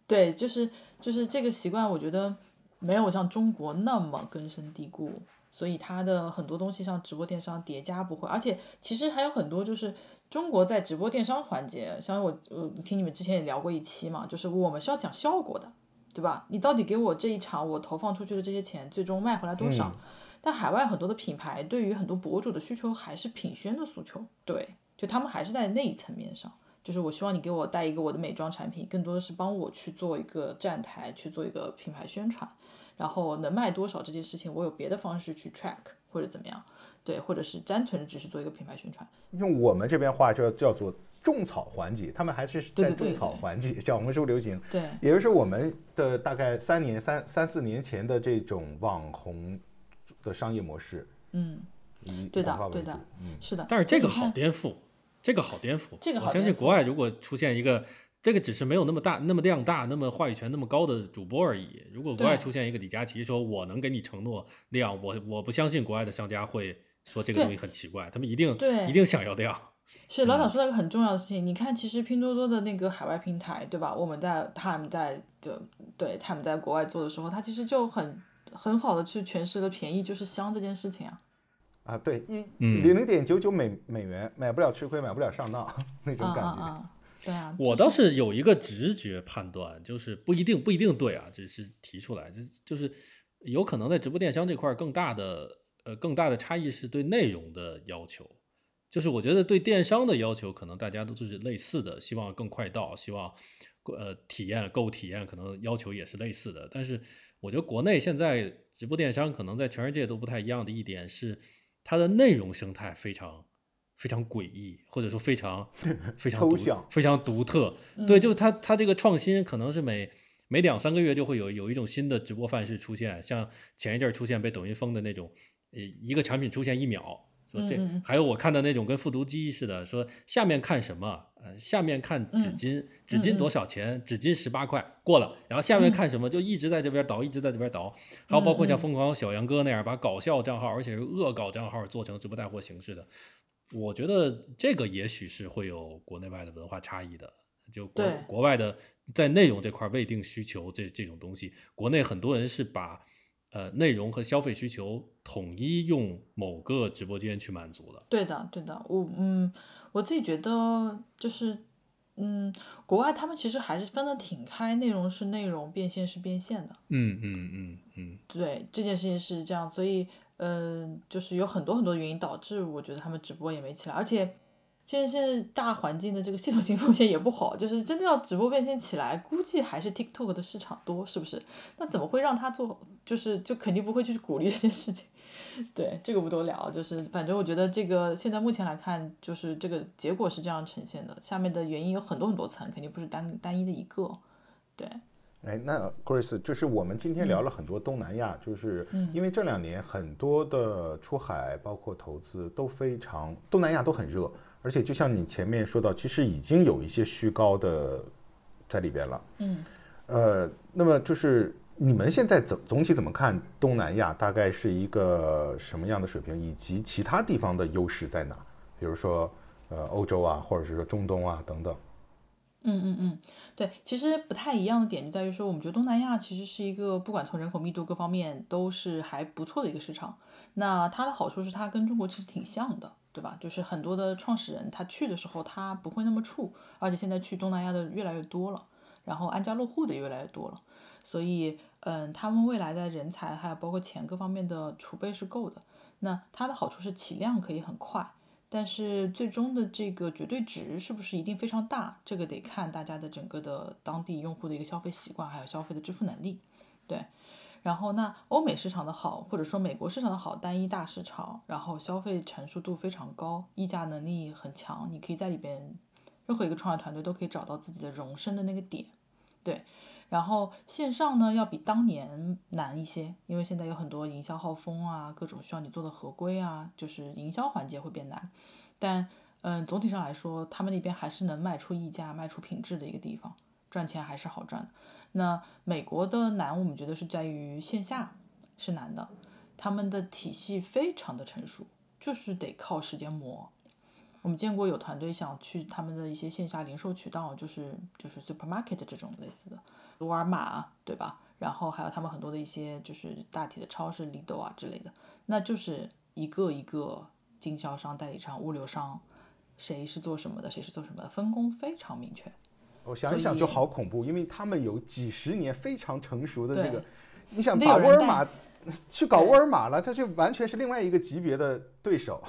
对，就是就是这个习惯，我觉得没有像中国那么根深蒂固。所以它的很多东西像直播电商叠加不会，而且其实还有很多就是中国在直播电商环节，像我我听你们之前也聊过一期嘛，就是我们是要讲效果的，对吧？你到底给我这一场我投放出去的这些钱，最终卖回来多少？但海外很多的品牌对于很多博主的需求还是品宣的诉求，对，就他们还是在那一层面上，就是我希望你给我带一个我的美妆产品，更多的是帮我去做一个站台，去做一个品牌宣传。然后能卖多少这件事情，我有别的方式去 track 或者怎么样，对，或者是单纯的只是做一个品牌宣传。用我们这边话叫叫做种草环节，他们还是在种草环节，小红书流行。对，也就是我们的大概三年、三三四年前的这种网红的商业模式，嗯，对的对的嗯，是的。但是这个好颠覆，这个好颠覆。我相信这个好相信国外如果出现一个，这个只是没有那么大、那么量大、那么话语权那么高的主播而已。如果国外出现一个李佳琦说我能给你承诺那样，我我不相信国外的商家会说这个东西很奇怪，他们一定对一定想要量。是老 蒋说到一个很重要的事情，你看，其实拼多多的那个海外平台，对吧？我们在 Time 在就对 Time 在国外做的时候，他其实就很很好的去诠释了便宜就是香这件事情啊。啊，对，一嗯零零点九九美美元买不了吃亏，买不了上当 那种啊感觉。啊啊！对啊，我倒是有一个直觉判断，就是不一定不一定对啊，只是提出来，就就是有可能在直播电商这块儿更大的呃更大的差异是对内容的要求。就是我觉得对电商的要求，可能大家都是类似的，希望更快到，希望呃体验购物体验可能要求也是类似的。但是我觉得国内现在直播电商可能在全世界都不太一样的一点是，它的内容生态非常非常诡异，或者说非常 非常独抽象非常独特。嗯对，就是它它这个创新可能是每每两三个月就会有有一种新的直播范式出现，像前一阵儿出现被抖音封的那种，呃，一个产品出现一秒。说这还有我看的那种跟复读机似的，说下面看什么？呃，下面看纸嗯巾，纸巾多少钱？纸巾十八块，过了。然后下面看什么？就一直在这边倒，一直在这边倒。还有包括像疯狂小杨哥那样，把搞笑账号，而且是恶搞账号做成直播带货形式的，我觉得这个也许是会有国内外的文化差异的。就国国外的在内容这块未定需求这这种东西，国内很多人是把呃内容和消费需求统一用某个直播间去满足的。对的，对的，我嗯，我自己觉得就是，嗯，国外他们其实还是分得挺开，内容是内容，变现是变现的。嗯嗯嗯嗯，对，这件事情是这样，所以，嗯、就是有很多很多原因导致我觉得他们直播也没起来，而且现在现在大环境的这个系统性风险也不好，就是真的要直播变现起来，估计还是 TikTok 的市场多，是不是？那怎么会让他做？就是就肯定不会去鼓励这件事情。对，这个不多聊，就是反正我觉得这个现在目前来看，就是这个结果是这样呈现的，下面的原因有很多很多层，肯定不是单单一的一个。对，哎，那 Grace 就是我们今天聊了很多东南亚，就是因为这两年很多的出海，包括投资都非常东南亚都很热，而且就像你前面说到，其实已经有一些虚高的在里边了。嗯，呃，那么就是你们现在总总体怎么看东南亚？大概是一个什么样的水平，以及其他地方的优势在哪？比如说呃欧洲啊，或者是说中东啊等等。嗯嗯嗯，对，其实不太一样的点就在于说，我们觉得东南亚其实是一个不管从人口密度各方面都是还不错的一个市场。那它的好处是它跟中国其实挺像的，对吧？就是很多的创始人他去的时候他不会那么怵，而且现在去东南亚的越来越多了，然后安家落户的越来越多了，所以嗯，他们未来的人才还有包括钱各方面的储备是够的。那它的好处是起量可以很快。但是最终的这个绝对值是不是一定非常大？这个得看大家的整个的当地用户的一个消费习惯，还有消费的支付能力。对，然后那欧美市场的好，或者说美国市场的好，单一大市场，然后消费成熟度非常高，议价能力很强，你可以在里边任何一个创业团队都可以找到自己的容身的那个点。对，然后线上呢要比当年难一些，因为现在有很多营销号封啊，各种需要你做的合规啊，就是营销环节会变难。但嗯，总体上来说，他们那边还是能卖出溢价、卖出品质的一个地方，赚钱还是好赚的。那美国的难，我们觉得是在于线下是难的，他们的体系非常的成熟，就是得靠时间磨。我们见过有团队想去他们的一些线下零售渠道，就是就是 supermarket 这种类似的，沃尔玛对吧？然后还有他们很多的一些就是大体的超市、Lidl 啊之类的，那就是一个一个经销商、代理商、物流商，谁是做什么的，谁是做什么的，分工非常明确。我想一想就好恐怖，因为他们有几十年非常成熟的这个，你想把沃尔玛去搞沃尔玛了，他就完全是另外一个级别的对手。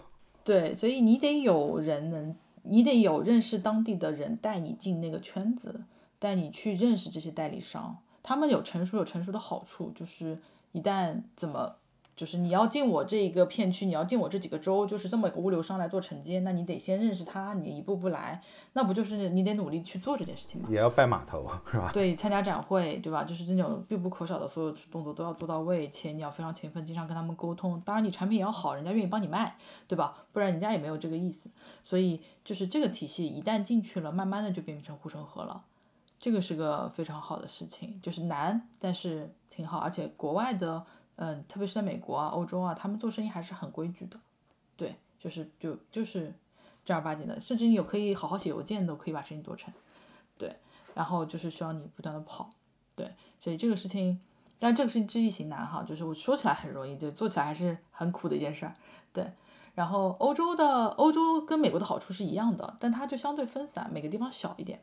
对，所以你得有人能，你得有认识当地的人带你进那个圈子，带你去认识这些代理商。他们有成熟有成熟的好处，就是一旦怎么就是你要进我这一个片区，你要进我这几个州，就是这么一个物流商来做承接，那你得先认识他，你一步步来，那不就是你得努力去做这件事情吗？也要拜码头是吧？对，参加展会，对吧？就是这种必不可少的所有动作都要做到位，且你要非常勤奋，经常跟他们沟通。当然，你产品也要好，人家愿意帮你卖，对吧？不然人家也没有这个意思。所以，就是这个体系一旦进去了，慢慢的就变成护城河了。这个是个非常好的事情，就是难，但是挺好。而且国外的，嗯，特别是在美国啊、欧洲啊，他们做生意还是很规矩的。对，就是就就是正儿八经的，甚至你有可以好好写邮件都可以把生意做成。对，然后就是需要你不断的跑。对，所以这个事情，但这个事情知易行难哈，就是我说起来很容易，就做起来还是很苦的一件事儿。对，然后欧洲的欧洲跟美国的好处是一样的，但它就相对分散，每个地方小一点。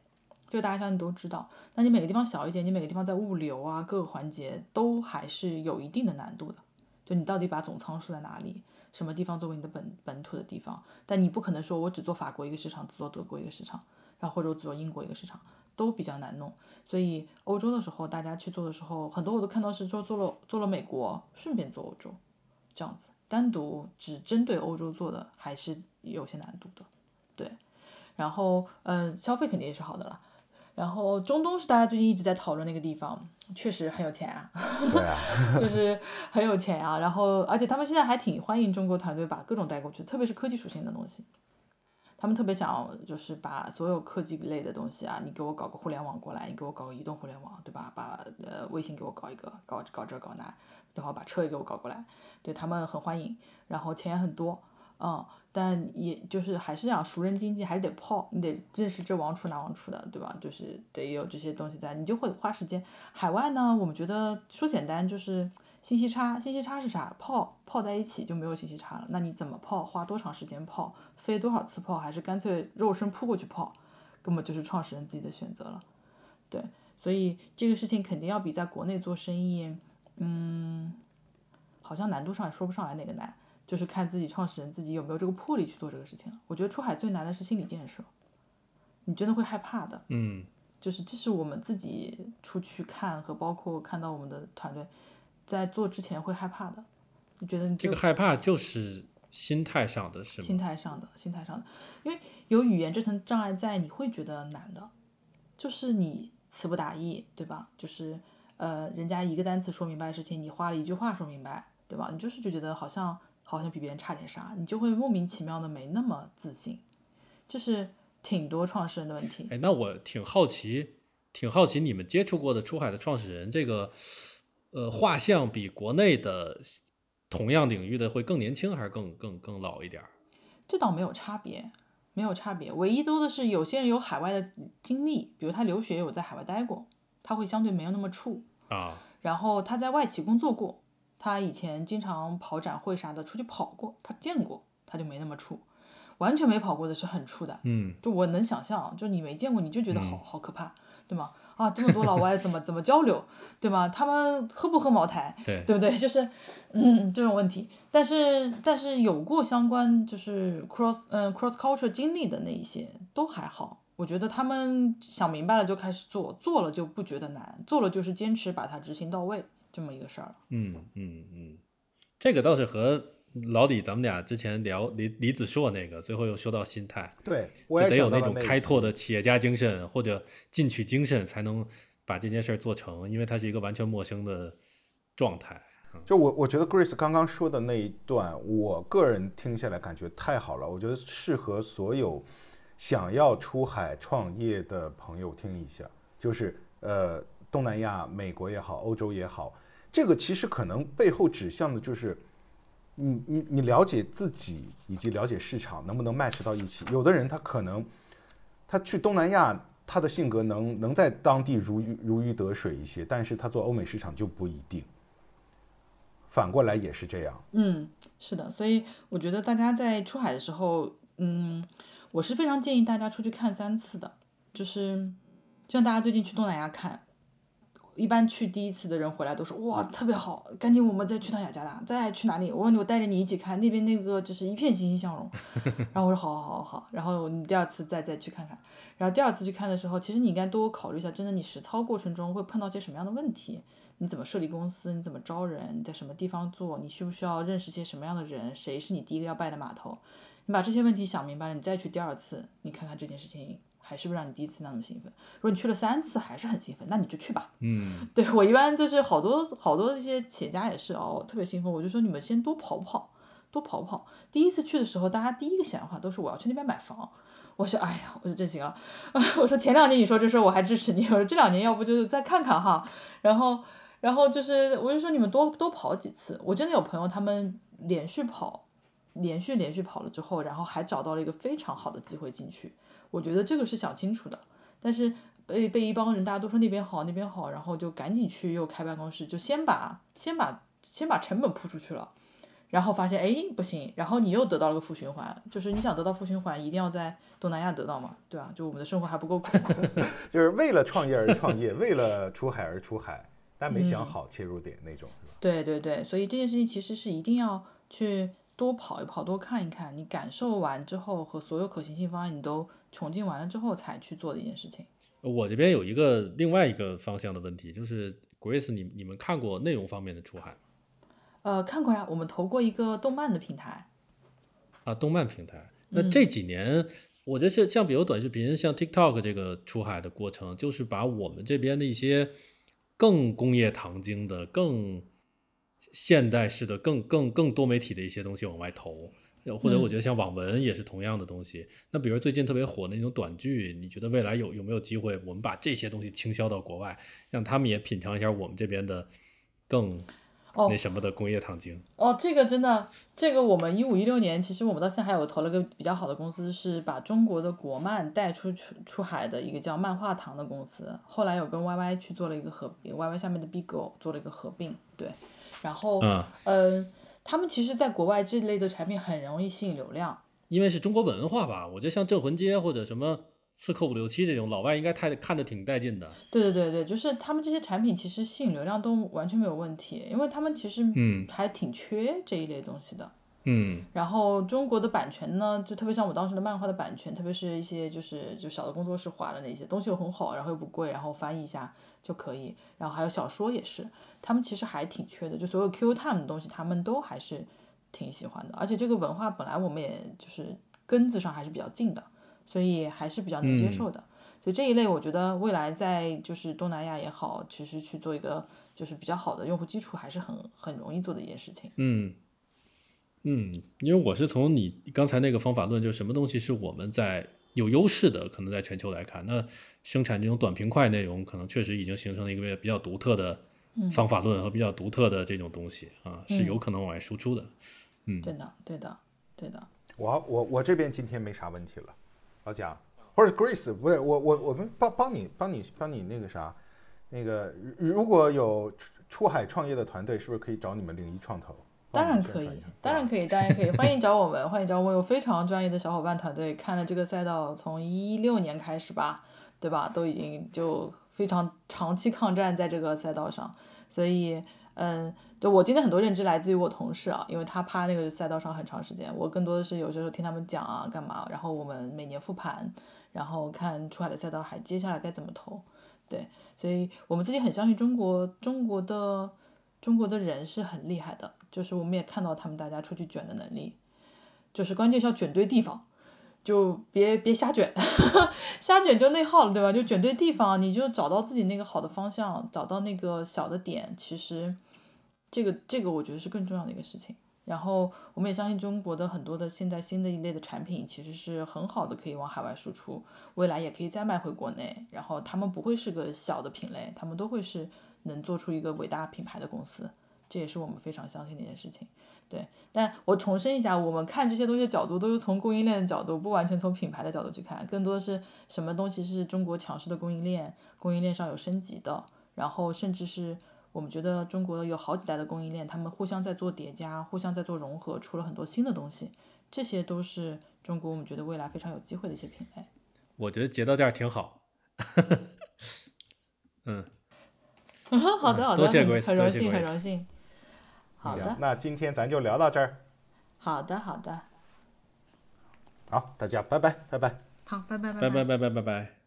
这个大家相信都知道，那你每个地方小一点，你每个地方在物流啊各个环节都还是有一定的难度的。就你到底把总仓设在哪里，什么地方作为你的本本土的地方？但你不可能说我只做法国一个市场，只做德国一个市场，然后或者只做英国一个市场，都比较难弄。所以欧洲的时候，大家去做的时候，很多我都看到是说做了做了美国，顺便做欧洲，这样子单独只针对欧洲做的还是有些难度的。对，然后呃消费肯定也是好的了。然后中东是大家最近一直在讨论那个地方，确实很有钱啊，对啊，就是很有钱啊。然后而且他们现在还挺欢迎中国团队把各种带过去，特别是科技属性的东西，他们特别想就是把所有科技类的东西啊，你给我搞个互联网过来，你给我搞个移动互联网，对吧？把呃微信给我搞一个，搞搞这搞那，正好把车也给我搞过来，对他们很欢迎，然后钱也很多，嗯。但也就是还是要熟人经济，还是得泡，你得认识这王厨那王厨的，对吧？就是得有这些东西在，你就会花时间。海外呢，我们觉得说简单就是信息差，信息差是啥？泡泡在一起就没有信息差了。那你怎么泡？花多长时间泡？飞多少次泡？还是干脆肉身扑过去泡？根本就是创始人自己的选择了。对，所以这个事情肯定要比在国内做生意，嗯，好像难度上也说不上来哪个难。就是看自己创始人自己有没有这个魄力去做这个事情了。我觉得出海最难的是心理建设，你真的会害怕的。嗯，就是这是我们自己出去看和包括看到我们的团队在做之前会害怕的。你觉得你这个害怕就是心态上的，是吗？心态上的，心态上的，因为有语言这层障碍在，你会觉得难的。就是你词不达意，对吧？就是呃，人家一个单词说明白的事情，你花了一句话说明白，对吧？你就是就觉得好像。好像比别人差点啥，你就会莫名其妙的没那么自信，这是挺多创始人的问题。哎，那我挺好奇，挺好奇你们接触过的出海的创始人，这个呃画像比国内的同样领域的会更年轻，还是更更更老一点？这倒没有差别，没有差别，唯一多的是有些人有海外的经历，比如他留学有在海外待过，他会相对没有那么怵啊，然后他在外企工作过。他以前经常跑展会啥的，出去跑过，他见过，他就没那么怵。完全没跑过的是很怵的，嗯，就我能想象，就你没见过，你就觉得好好可怕，对吗？啊，这么多老外怎么怎么交流，对吗？他们喝不喝茅台，对对不对？就是嗯这种问题。但是但是有过相关就是 cross 嗯 cross culture 经历的那一些都还好，我觉得他们想明白了就开始做，做了就不觉得难，做了就是坚持把它执行到位。这么一个事儿嗯嗯嗯，这个倒是和老李咱们俩之前聊李李子硕那个，最后又说到心态，对，就得有那种开拓的企业家精神或者进取精神，才能把这件事儿做成，因为它是一个完全陌生的状态。就我我觉得 Grace 刚刚说的那一段，我个人听下来感觉太好了，我觉得适合所有想要出海创业的朋友听一下，就是呃东南亚、美国也好，欧洲也好。这个其实可能背后指向的就是，你你你了解自己以及了解市场能不能 match 到一起。有的人他可能他去东南亚，他的性格能能在当地如鱼如鱼得水一些，但是他做欧美市场就不一定。反过来也是这样。嗯，是的，所以我觉得大家在出海的时候，嗯，我是非常建议大家出去看三次的，就是就像大家最近去东南亚看。一般去第一次的人回来都说哇特别好，赶紧我们再去趟雅加达，再去哪里？我问你，我带着你一起看那边那个就是一片欣欣向荣。然后我说好好好好好，然后你第二次再再去看看。然后第二次去看的时候，其实你应该多考虑一下，真的你实操过程中会碰到些什么样的问题？你怎么设立公司，你怎么招人，你在什么地方做，你需不需要认识些什么样的人，谁是你第一个要拜的码头？你把这些问题想明白了，你再去第二次，你看看这件事情还是不是让你第一次那么兴奋？如果你去了三次还是很兴奋，那你就去吧。嗯，对我一般就是好多好多一些企业家也是哦，特别兴奋，我就说你们先多跑跑，多跑跑。第一次去的时候，大家第一个想法都是我要去那边买房。我说哎呀，我说真行了。我说前两年你说这事我还支持你，我说这两年要不就是再看看哈。然后然后就是我就说你们多多跑几次。我真的有朋友他们连续跑。连续连续跑了之后，然后还找到了一个非常好的机会进去。我觉得这个是想清楚的，但是被被一帮人大家都说那边好那边好，然后就赶紧去又开办公室，就先把先把先把成本铺出去了，然后发现哎不行，然后你又得到了个负循环，就是你想得到负循环，一定要在东南亚得到嘛，对吧？就我们的生活还不够苦，就是为了创业而创业，为了出海而出海，但没想好切入点那种？对对对，所以这件事情其实是一定要去。多跑一跑，多看一看，你感受完之后和所有可行性方案你都穷尽完了之后才去做的一件事情。我这边有一个另外一个方向的问题，就是 Grace，你你们看过内容方面的出海吗？呃，看过呀，我们投过一个动漫的平台。啊，动漫平台。那这几年，我觉得像像比如短视频，像 TikTok 这个出海的过程，就是把我们这边的一些更工业糖精的更。现代式的更更更多媒体的一些东西往外投，或者我觉得像网文也是同样的东西。那比如最近特别火的那种短剧，你觉得未来有有没有机会，我们把这些东西倾销到国外，让他们也品尝一下我们这边的更那什么的工业糖精？哦，这个真的，这个我们一五一六年，其实我们到现在还有投了个比较好的公司，是把中国的国漫带出出出海的一个叫漫画堂的公司，后来有跟 YY 去做了一个合并，YY 下面的 BigGo 做了一个合并，对。然后，嗯，他们其实，在国外这类的产品很容易吸引流量，因为是中国文化吧。我觉得像《镇魂街》或者什么《刺客伍六七》这种，老外应该太看得挺带劲的。对对对对，就是他们这些产品其实吸引流量都完全没有问题，因为他们其实嗯还挺缺这一类东西的。嗯，然后中国的版权呢，就特别像我当时的漫画的版权，特别是一些就是就小的工作室画的那些东西又很好，然后又不贵，然后翻译一下就可以。然后还有小说也是。他们其实还挺缺的，就所有 Q Time 的东西，他们都还是挺喜欢的。而且这个文化本来我们也就是根子上还是比较近的，所以还是比较能接受的。所以这一类我觉得未来在就是东南亚也好，其实去做一个就是比较好的用户基础，还是很很容易做的一件事情。嗯嗯，因为我是从你刚才那个方法论，就是什么东西是我们在有优势的，可能在全球来看，那生产这种短平快内容，可能确实已经形成了一个比较独特的。方法论和比较独特的这种东西啊，是有可能往外输出的。嗯，对的，对的，对的。我我我这边今天没啥问题了，老蒋或者 Grace，不对我我我们帮帮你帮你帮你那个啥，那个如果有出海创业的团队，是不是可以找你们零一创投？当然可以，当然可以，当然可以，欢迎找我们，欢迎找我，有非常专业的小伙伴团队，看了这个赛道从一六年开始吧，对吧？都已经就。非常长期抗战在这个赛道上，所以，嗯，对我今天很多认知来自于我同事啊，因为他趴那个赛道上很长时间，我更多的是有些时候听他们讲啊，干嘛，然后我们每年复盘，然后看出海的赛道还接下来该怎么投，对，所以我们自己很相信中国，中国的中国的人是很厉害的，就是我们也看到他们大家出去卷的能力，就是关键是要卷对地方。就别别瞎卷，瞎卷就内耗了，对吧？就卷对地方，你就找到自己那个好的方向，找到那个小的点。其实，这个这个我觉得是更重要的一个事情。然后，我们也相信中国的很多的现在新的一类的产品，其实是很好的，可以往海外输出，未来也可以再卖回国内。然后，他们不会是个小的品类，他们都会是能做出一个伟大品牌的公司。这也是我们非常相信的一件事情。对，但我重申一下，我们看这些东西的角度都是从供应链的角度，不完全从品牌的角度去看，更多的是什么东西是中国强势的供应链，供应链上有升级的，然后甚至是我们觉得中国有好几代的供应链，他们互相在做叠加，互相在做融合，出了很多新的东西，这些都是中国我们觉得未来非常有机会的一些品类。我觉得截到这儿挺好。嗯，好的好的，多谢很荣幸很荣幸。好的，那今天咱就聊到这儿。好的，好的。好，大家拜拜，拜拜。好，拜拜，拜拜，拜拜，拜拜。